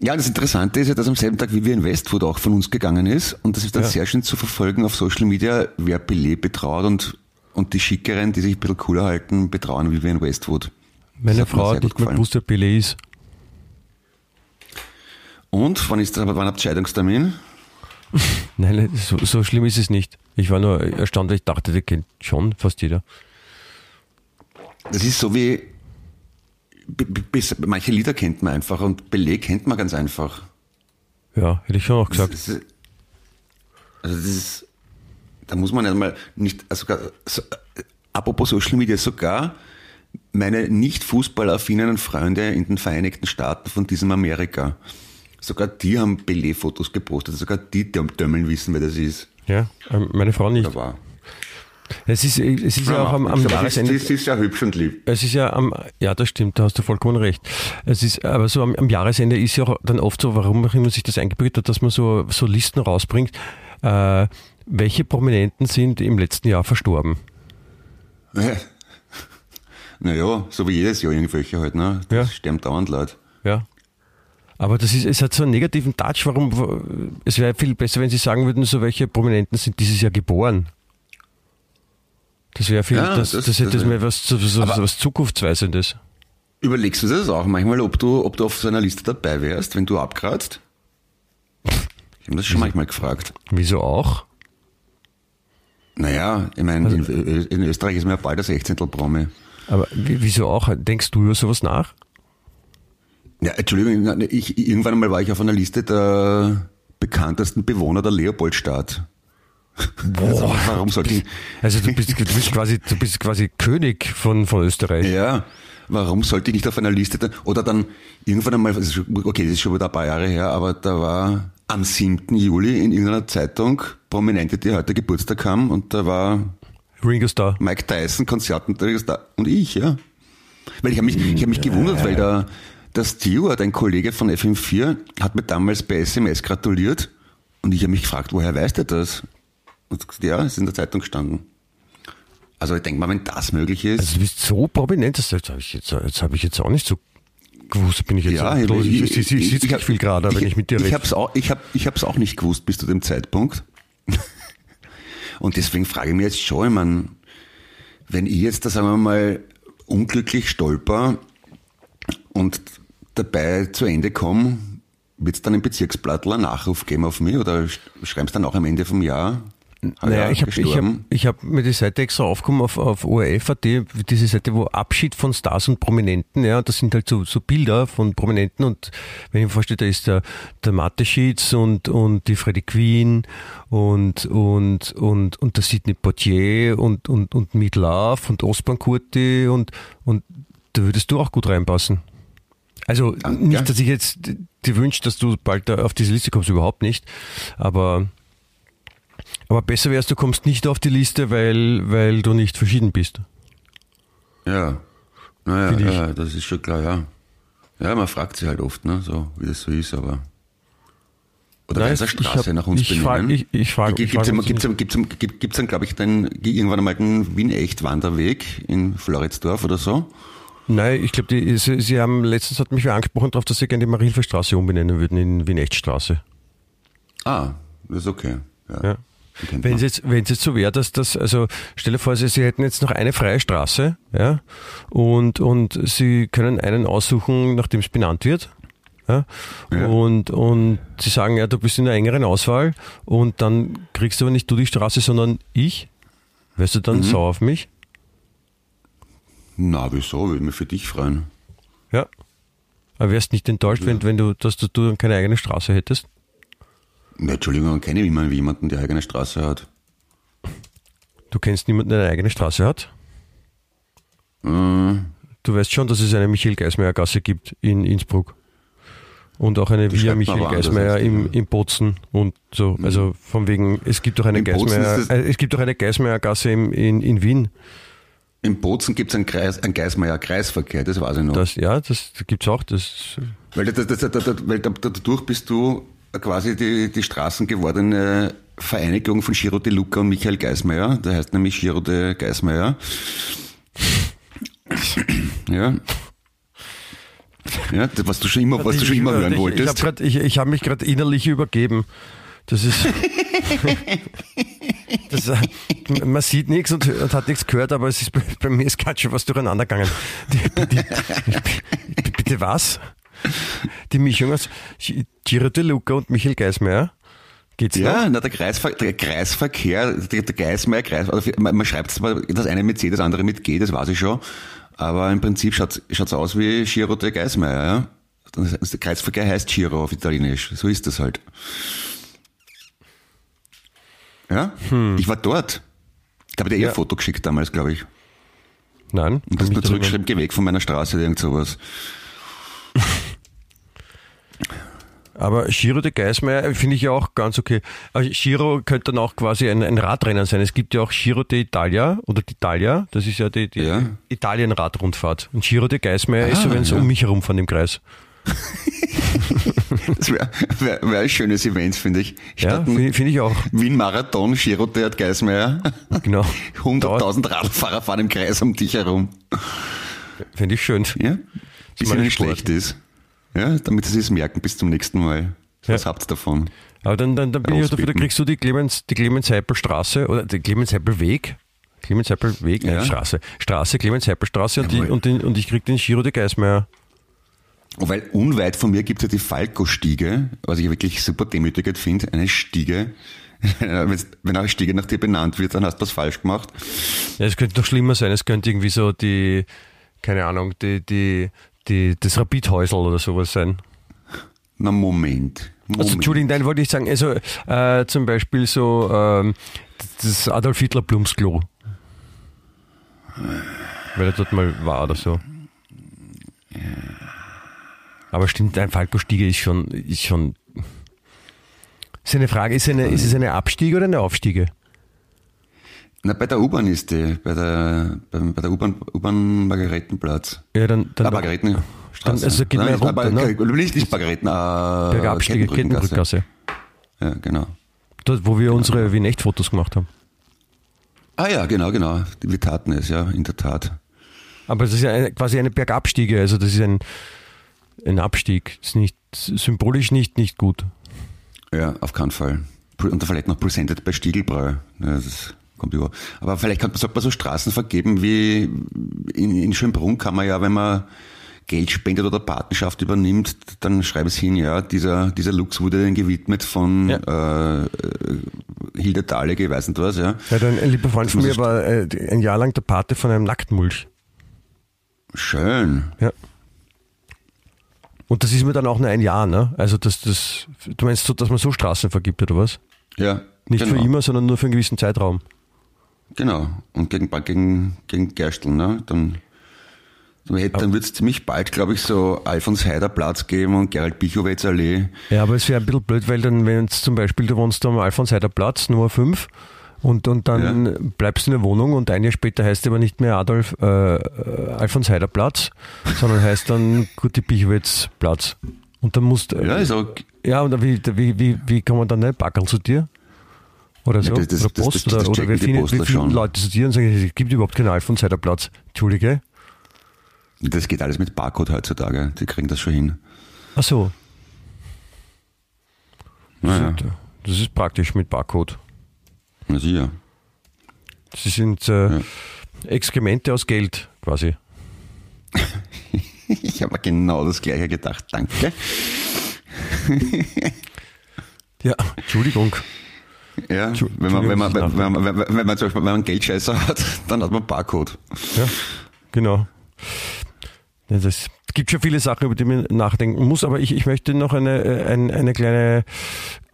Ja, das Interessante ist ja, dass am selben Tag Vivian Westwood auch von uns gegangen ist und das ist dann Ja. sehr schön zu verfolgen auf Social Media, wer Pelé betraut und, und die Schickeren, die sich ein bisschen cooler halten, betrauen Vivian Westwood. Meine hat Frau hat nicht gewusst, wer Pelé ist. Und wann ist das, wann habt ihr Scheidungstermin? Nein, so, so schlimm ist es nicht. Ich war nur erstaunt, weil ich dachte, der kennt schon fast jeder. Das ist so wie, manche Lieder kennt man einfach und Pelé kennt man ganz einfach. Ja, hätte ich schon auch gesagt. Das ist, also das ist, da muss man ja mal nicht, also so, apropos Social Media, sogar meine nicht fußballaffinen Freunde in den Vereinigten Staaten von diesem Amerika, sogar die haben Pelé-Fotos gepostet, sogar die Dömmeln wissen, wer das ist. Ja, ähm, meine Frau nicht. War. Es ist, es ist ja auch am, am sie, Jahresende. sie ist ja hübsch und lieb. Es ist ja am, ja, das stimmt, da hast du vollkommen recht. Es ist, aber so am, am Jahresende ist ja auch dann oft so, warum auch immer sich das eingebürgert hat, dass man so, so Listen rausbringt, äh, welche Prominenten sind im letzten Jahr verstorben. Naja, so wie jedes Jahr irgendwelche halt, ne? Das Ja. sterben dauernd Leute. Ja. Aber das ist, es hat so einen negativen Touch. Warum? Es wäre viel besser, wenn Sie sagen würden, so welche Prominenten sind dieses Jahr geboren. Das wäre viel, Ja, das, das- das, hätte das mehr was, so, so, was Zukunftsweisendes. Überlegst du das auch manchmal, ob du, ob du auf so einer Liste dabei wärst, wenn du abkratzt? Ich habe das schon manchmal gefragt. Wieso auch? Naja, ich meine, in, Ö- in Österreich ist man ja bald der 16. Promi. Aber wie- wieso auch? Denkst du über sowas nach? Ja, Entschuldigung, ich, irgendwann einmal war ich auf einer Liste der bekanntesten Bewohner der Leopoldstadt. Also, warum sollte ich, Also du bist, du bist quasi, du bist quasi König von, von Österreich. ja, warum sollte ich nicht auf einer Liste, dann, oder dann irgendwann einmal, okay, das ist schon wieder ein paar Jahre her, aber da war am 7. Juli in irgendeiner Zeitung Prominente, die heute Geburtstag haben und da war Ringo Starr. Mike Tyson, Konzert und, da- und ich, ja. Weil ich habe mich, ich hab mich gewundert, weil der, der Stewart, ein Kollege von FM4, hat mir damals bei SMS gratuliert und ich habe mich gefragt, woher weiß der das? Und gesagt, ja, ist in der Zeitung gestanden. Also ich denke mal, wenn das möglich ist. Also du bist so prominent, das habe ich jetzt, jetzt habe ich jetzt auch nicht so gewusst, bin ich jetzt ja, ich, ich, ich, ich, sitze nicht viel gerade, wenn ich mit dir Ich rede. habe es auch, ich hab, ich hab's auch nicht gewusst bis zu dem Zeitpunkt. Und deswegen frage ich mich jetzt schon, ich mein, wenn ich jetzt, da sagen wir mal, unglücklich stolper und dabei zu Ende komme, wird es dann im Bezirksblattl einen Nachruf geben auf mich oder sch- schreibst dann auch am Ende vom Jahr? Naja, heuer ich habe ich hab, ich hab mir die Seite extra aufgekommen auf, auf ORF.at, diese Seite, wo Abschied von Stars und Prominenten, ja, das sind halt so, so Bilder von Prominenten und wenn ich mir vorstelle, da ist der, der Mateschitz und, und die Freddie Queen und, und, und, und der Sidney Poitier und, und, und Meat Love und Osman Kurti und, und da würdest du auch gut reinpassen. Also Danke. nicht, dass ich jetzt dir wünsche, dass du bald auf diese Liste kommst, überhaupt nicht. Aber, aber besser wär's, du kommst nicht auf die Liste, weil, weil du nicht verschieden bist. Ja. Naja, ja, das ist schon klar, ja. Ja, man fragt sich halt oft, ne, so, wie das so ist, aber. Oder Nein, weiß eine ich Straße hab- nach uns ich benennen? frag- ich- ich frag- ich Gibt es frag gibt's, gibt's, gibt's, gibt's, dann, glaube ich, dann irgendwann einmal den Wien-Echt-Wanderweg in Floridsdorf oder so? Nein, ich glaube, sie, sie haben letztens hat mich wer angesprochen darauf, dass sie gerne die Marienhilferstraße umbenennen würden in Wien-Echtstraße. Ah, das ist okay. Ja. Ja. Wenn es jetzt, wenn es jetzt so wäre, dass das, also stell dir vor, sie, sie hätten jetzt noch eine freie Straße, ja, und, und sie können einen aussuchen, nachdem es benannt wird. Ja, Ja. Und, und sie sagen, ja, du bist in der engeren Auswahl und dann kriegst du aber nicht du die Straße, sondern ich. Wärst du Mhm. dann sauer auf mich? Na, wieso? Würde mich für dich freuen. Ja. Aber wärst nicht enttäuscht, wenn, wenn du, dass du, dann keine eigene Straße hättest? Na, Entschuldigung, kenne ich immer jemanden, der eigene Straße hat. Du kennst niemanden, der eine eigene Straße hat? Äh, Du weißt schon, dass es eine Michael Geismeier Gasse gibt in Innsbruck. Und auch eine Die Via man Michael Geismeier im, ja. im Bozen und so. Also von wegen, es gibt auch eine Im Bozen Geismeier, ist das- äh, es gibt auch eine Geismeier Gasse im, in, in Wien. In Bozen gibt es einen, Kreis, einen Geismeier Kreisverkehr, das weiß ich noch. Das, ja, das gibt's auch. Das, Weil, das, das, das, weil da- dadurch bist du quasi die, die Straßen gewordene Vereinigung von Giro de Luca und Michael Geismeier. Der heißt nämlich Giro de Geismeier. Ja. Ja, das, was du schon immer, was du schon immer hören ich, wolltest. habe ich, ich hab mich gerade innerlich übergeben. Das ist. das, äh, man sieht nichts und, und hat nichts gehört, aber es ist bei, bei mir ist gerade schon was durcheinander gegangen. Die, die, die, bitte was? Die Mischung aus Giro de Luca und Michael Geismeier. Geht's noch? Ja, na, der, Kreisver der Kreisverkehr, der, der Geismeier Kreis, also man, man schreibt zwar das eine mit C, das andere mit G, das weiß ich schon, aber im Prinzip schaut es aus wie Giro de Geismeier, ja. Der Kreisverkehr heißt Giro auf Italienisch, so ist das halt. Ja, ich war dort. Ich habe dir eh Ja. ein Foto geschickt damals, glaube ich. Nein. Und das nur zurückschreiben, geh weg von meiner Straße, irgend sowas. Aber Giro de Geismeier finde ich ja auch ganz okay. Aber Giro könnte dann auch quasi ein, ein Radrennen sein. Es gibt ja auch Giro d'Italia oder d'Italia, das ist ja die, die Ja. Italien-Radrundfahrt. Und Giro de Geismeier ist so, Ah, wenn es ja. um mich herum von dem Kreis. Das wäre wär, wär ein schönes Event, finde ich. Ja, Statt ein finde find ich auch. Wien-Marathon, Giro de Geismeier. Genau. 100.000 Radfahrer fahren im Kreis um dich herum. Finde ich schön. Ja? Bis ihnen Sport. schlecht ist. Ja, damit sie es merken bis zum nächsten Mal. Was Ja. habt ihr davon? Aber dann, dann, dann bin ich auch dafür, da kriegst du die Clemens, die Clemens-Heipel-Straße oder die Clemens-Heipel-Weg. Clemens-Heipel-Weg, Ja. nein, Straße. Straße, Clemens-Heipel-Straße und, die- und, den- und ich krieg den Giro de Geismeier. Weil unweit von mir gibt es ja die Falco-Stiege, was ich wirklich super demütigend finde. Eine Stiege. Wenn eine Stiege nach dir benannt wird, dann hast du was falsch gemacht. Ja, es könnte noch schlimmer sein. Es könnte irgendwie so die, keine Ahnung, die, die, die, das Rapidhäusl oder sowas sein. Na, Moment. Moment. Also, Entschuldigung, nein, wollte ich sagen, also äh, zum Beispiel so ähm, das Adolf Hitler Blumsklo. Weil er dort mal war oder so. Aber stimmt, ein Falco-Stiege ist schon, ist schon. Ist eine Frage, ist, eine, ist es eine Abstiege oder eine Aufstiege? Na, bei der U-Bahn ist die, bei der, bei, bei der U-Bahn, U-Bahn Margaretenplatz. Ja, dann, dann Ah, Margaretenstraße. Dann- also geht man runter, aber, ne? Nicht, nicht Margareten, äh, Bergabstiege. Kettenbrückgasse. Ja, genau. Dort, wo wir unsere Wien-Echt-Fotos gemacht haben. Ah ja, genau, genau. Wir taten es, ja, in der Tat. Aber es ist ja eine, quasi eine Bergabstiege, also das ist ein, ein Abstieg. Ist nicht, symbolisch nicht, nicht gut. Ja, auf keinen Fall. Und da vielleicht noch presented bei Stiegelbräu. Ja, das kommt über. Aber vielleicht kann, sollte man so Straßen vergeben wie in, in Schönbrunn kann man ja, wenn man Geld spendet oder Patenschaft übernimmt, dann schreibe es hin, ja, dieser, dieser Lux wurde dann gewidmet von äh, äh, Hilde Dahlege, weiß nicht was, ja. Ja, dann ein lieber Freund Das von mir war äh, ein Jahr lang der Pate von einem Nacktmulch. Schön. Ja. Und das ist mir dann auch nur ein Jahr, ne? Also das, das, du meinst so, dass man so Straßen vergibt oder was? Ja. Nicht genau. für immer, sondern nur für einen gewissen Zeitraum. Genau. Und gegen, gegen, gegen Gerstl, ne? Dann Dann wird es ziemlich bald, glaube ich, so Alfons Heider Platz geben und Gerald Bichowitz Allee. Ja, aber es wäre ein bisschen blöd, weil dann, wenn jetzt zum Beispiel du wohnst am Alfons Heider Platz, Nummer 5, und, und dann ja. bleibst du in der Wohnung und ein Jahr später heißt aber nicht mehr Adolf äh, Alfons Heider Platz, sondern heißt dann Guti Bichowitz Platz. Und dann musst du. Ja, ist auch. Ja, und wie, wie, wie, wie kann man dann nicht Backel zu dir? Oder so? Ja, das, oder Post? Das, oder oder wie viele, wie viele Leute zu dir und sagen, es gibt überhaupt keinen Alfons Heider Platz. Entschuldige. Das geht alles mit Barcode heutzutage. Die kriegen das schon hin. Ach so. Naja. Das ist praktisch mit Barcode. Na sicher. Das sind äh, ja. Exkremente aus Geld quasi. ich habe genau das gleiche gedacht. Danke. ja, Entschuldigung. Ja, wenn man, wenn man, wenn man, wenn man, wenn man, zum Beispiel, wenn man einen Geldscheißer hat, dann hat man Barcode. Ja, genau. Es gibt schon viele Sachen, über die man nachdenken muss, aber ich, ich möchte noch eine, äh, eine, eine kleine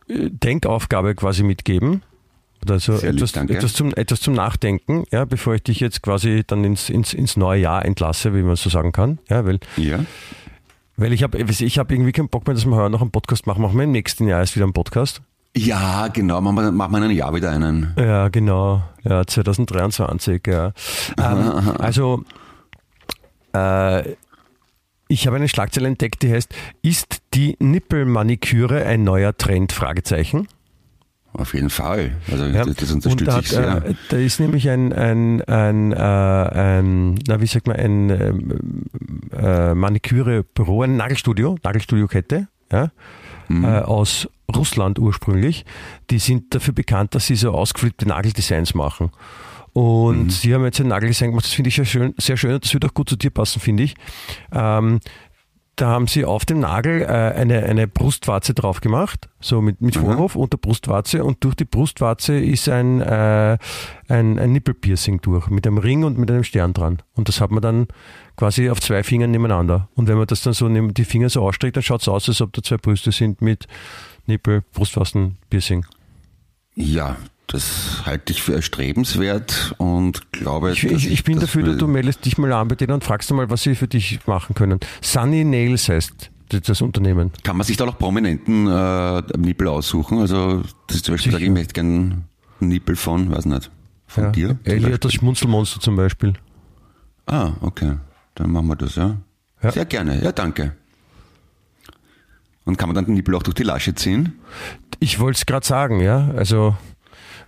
äh, Denkaufgabe quasi mitgeben. Also etwas, lieb, etwas, zum, etwas zum Nachdenken, ja, bevor ich dich jetzt quasi dann ins, ins, ins neue Jahr entlasse, wie man so sagen kann. Ja, weil, ja. weil ich habe ich hab irgendwie keinen Bock mehr, dass wir heute noch einen Podcast machen. Machen wir im nächsten Jahr erst wieder einen Podcast. Ja, genau, machen wir, machen wir in einem Jahr wieder einen. Ja, genau. Ja, 2023, ja. ähm, also äh, ich habe eine Schlagzeile entdeckt, die heißt, ist die Nippelmaniküre ein neuer Trend? Fragezeichen. Auf jeden Fall. Also ja. das, das unterstütze ich sehr. Äh, da ist nämlich ein, ein, ein, äh, ein na, wie sagt man, ein ähm, äh, Maniküre-Büro, ein Nagelstudio, Nagelstudio-Kette, ja, mhm. äh, aus Russland ursprünglich. Die sind dafür bekannt, dass sie so ausgeflippte Nageldesigns machen. Und mhm. sie haben jetzt ein Nageldesign gemacht, das finde ich sehr schön, sehr schön. Das wird auch gut zu dir passen, finde ich. Ähm, da haben sie auf dem Nagel äh, eine, eine Brustwarze drauf gemacht, so mit, mit Vorhof mhm. und der Brustwarze und durch die Brustwarze ist ein, äh, ein, ein Nippelpiercing durch, mit einem Ring und mit einem Stern dran. Und das hat man dann quasi auf zwei Fingern nebeneinander. Und wenn man das dann so die Finger so ausstreckt, dann schaut es aus, als ob da zwei Brüste sind mit Nippel, Brustwarzen, Piercing. Ja, das halte ich für erstrebenswert und glaube, ich, ich, ich bin dafür, dass du meldest dich mal an bei denen und fragst mal, was sie für dich machen können. Sunny Nails heißt das Unternehmen. Kann man sich da noch prominenten äh, Nippel aussuchen? Also das ist zum Beispiel, ich möchte gerne einen Nippel von, weiß nicht, von ja. dir. Elliot das Schmunzelmonster zum Beispiel. Ah, okay. Dann machen wir das, ja. ja. Sehr gerne, ja, danke. Und kann man dann den Nippel auch durch die Lasche ziehen? Ich wollte es gerade sagen, ja. Also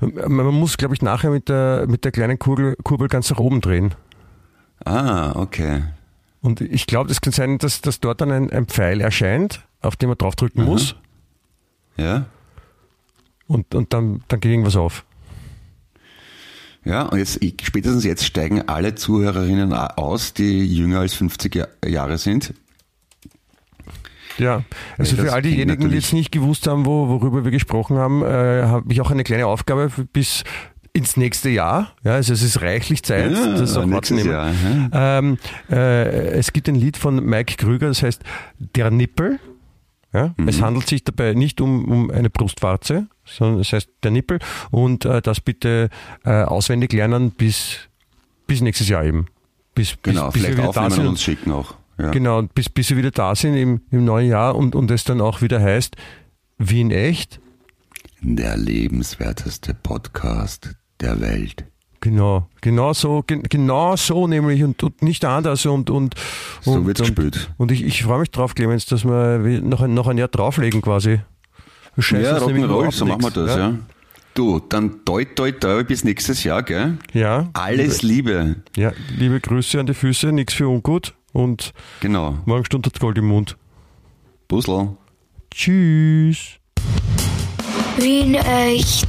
man muss, glaube ich, nachher mit der, mit der kleinen Kurbel, Kurbel ganz nach oben drehen. Ah, okay. Und ich glaube, es kann sein, dass, dass dort dann ein, ein Pfeil erscheint, auf den man draufdrücken Aha. muss. Ja. Und, und dann, dann geht irgendwas auf. Ja, und jetzt, spätestens jetzt steigen alle Zuhörerinnen aus, die jünger als 50 Jahre sind. Ja, also für all diejenigen, die jetzt nicht gewusst haben, wo, worüber wir gesprochen haben, äh, habe ich auch eine kleine Aufgabe bis ins nächste Jahr. Ja, also es ist reichlich Zeit, ja, das auch wahrzunehmen. Jahr, ja. ähm, äh, es gibt ein Lied von Mike Krüger, das heißt Der Nippel. Ja? Mhm. Es handelt sich dabei nicht um, um eine Brustwarze, sondern es heißt Der Nippel. Und äh, das bitte äh, auswendig lernen bis, bis nächstes Jahr eben. Bis, genau, bis, vielleicht aufnehmen und uns schicken auch. Ja. Genau, bis, bis sie wieder da sind im, im neuen Jahr und, und es dann auch wieder heißt, Wien echt. Der lebenswerteste Podcast der Welt. Genau, genau so, genau so nämlich und, und nicht anders und, und, so und, wird's und, gespielt. Und ich, ich freue mich drauf, Clemens, dass wir noch ein, noch ein Jahr drauflegen quasi. Scheiße, ja, Rock'n'Roll, so machen wir das, ja. ja. Du, dann toi toi toi bis nächstes Jahr, gell? Ja. Alles Liebe. Ja, liebe Grüße an die Füße, nichts für ungut und genau. morgen stund hat Gold im Mund. Busl. Tschüss. Wien echt.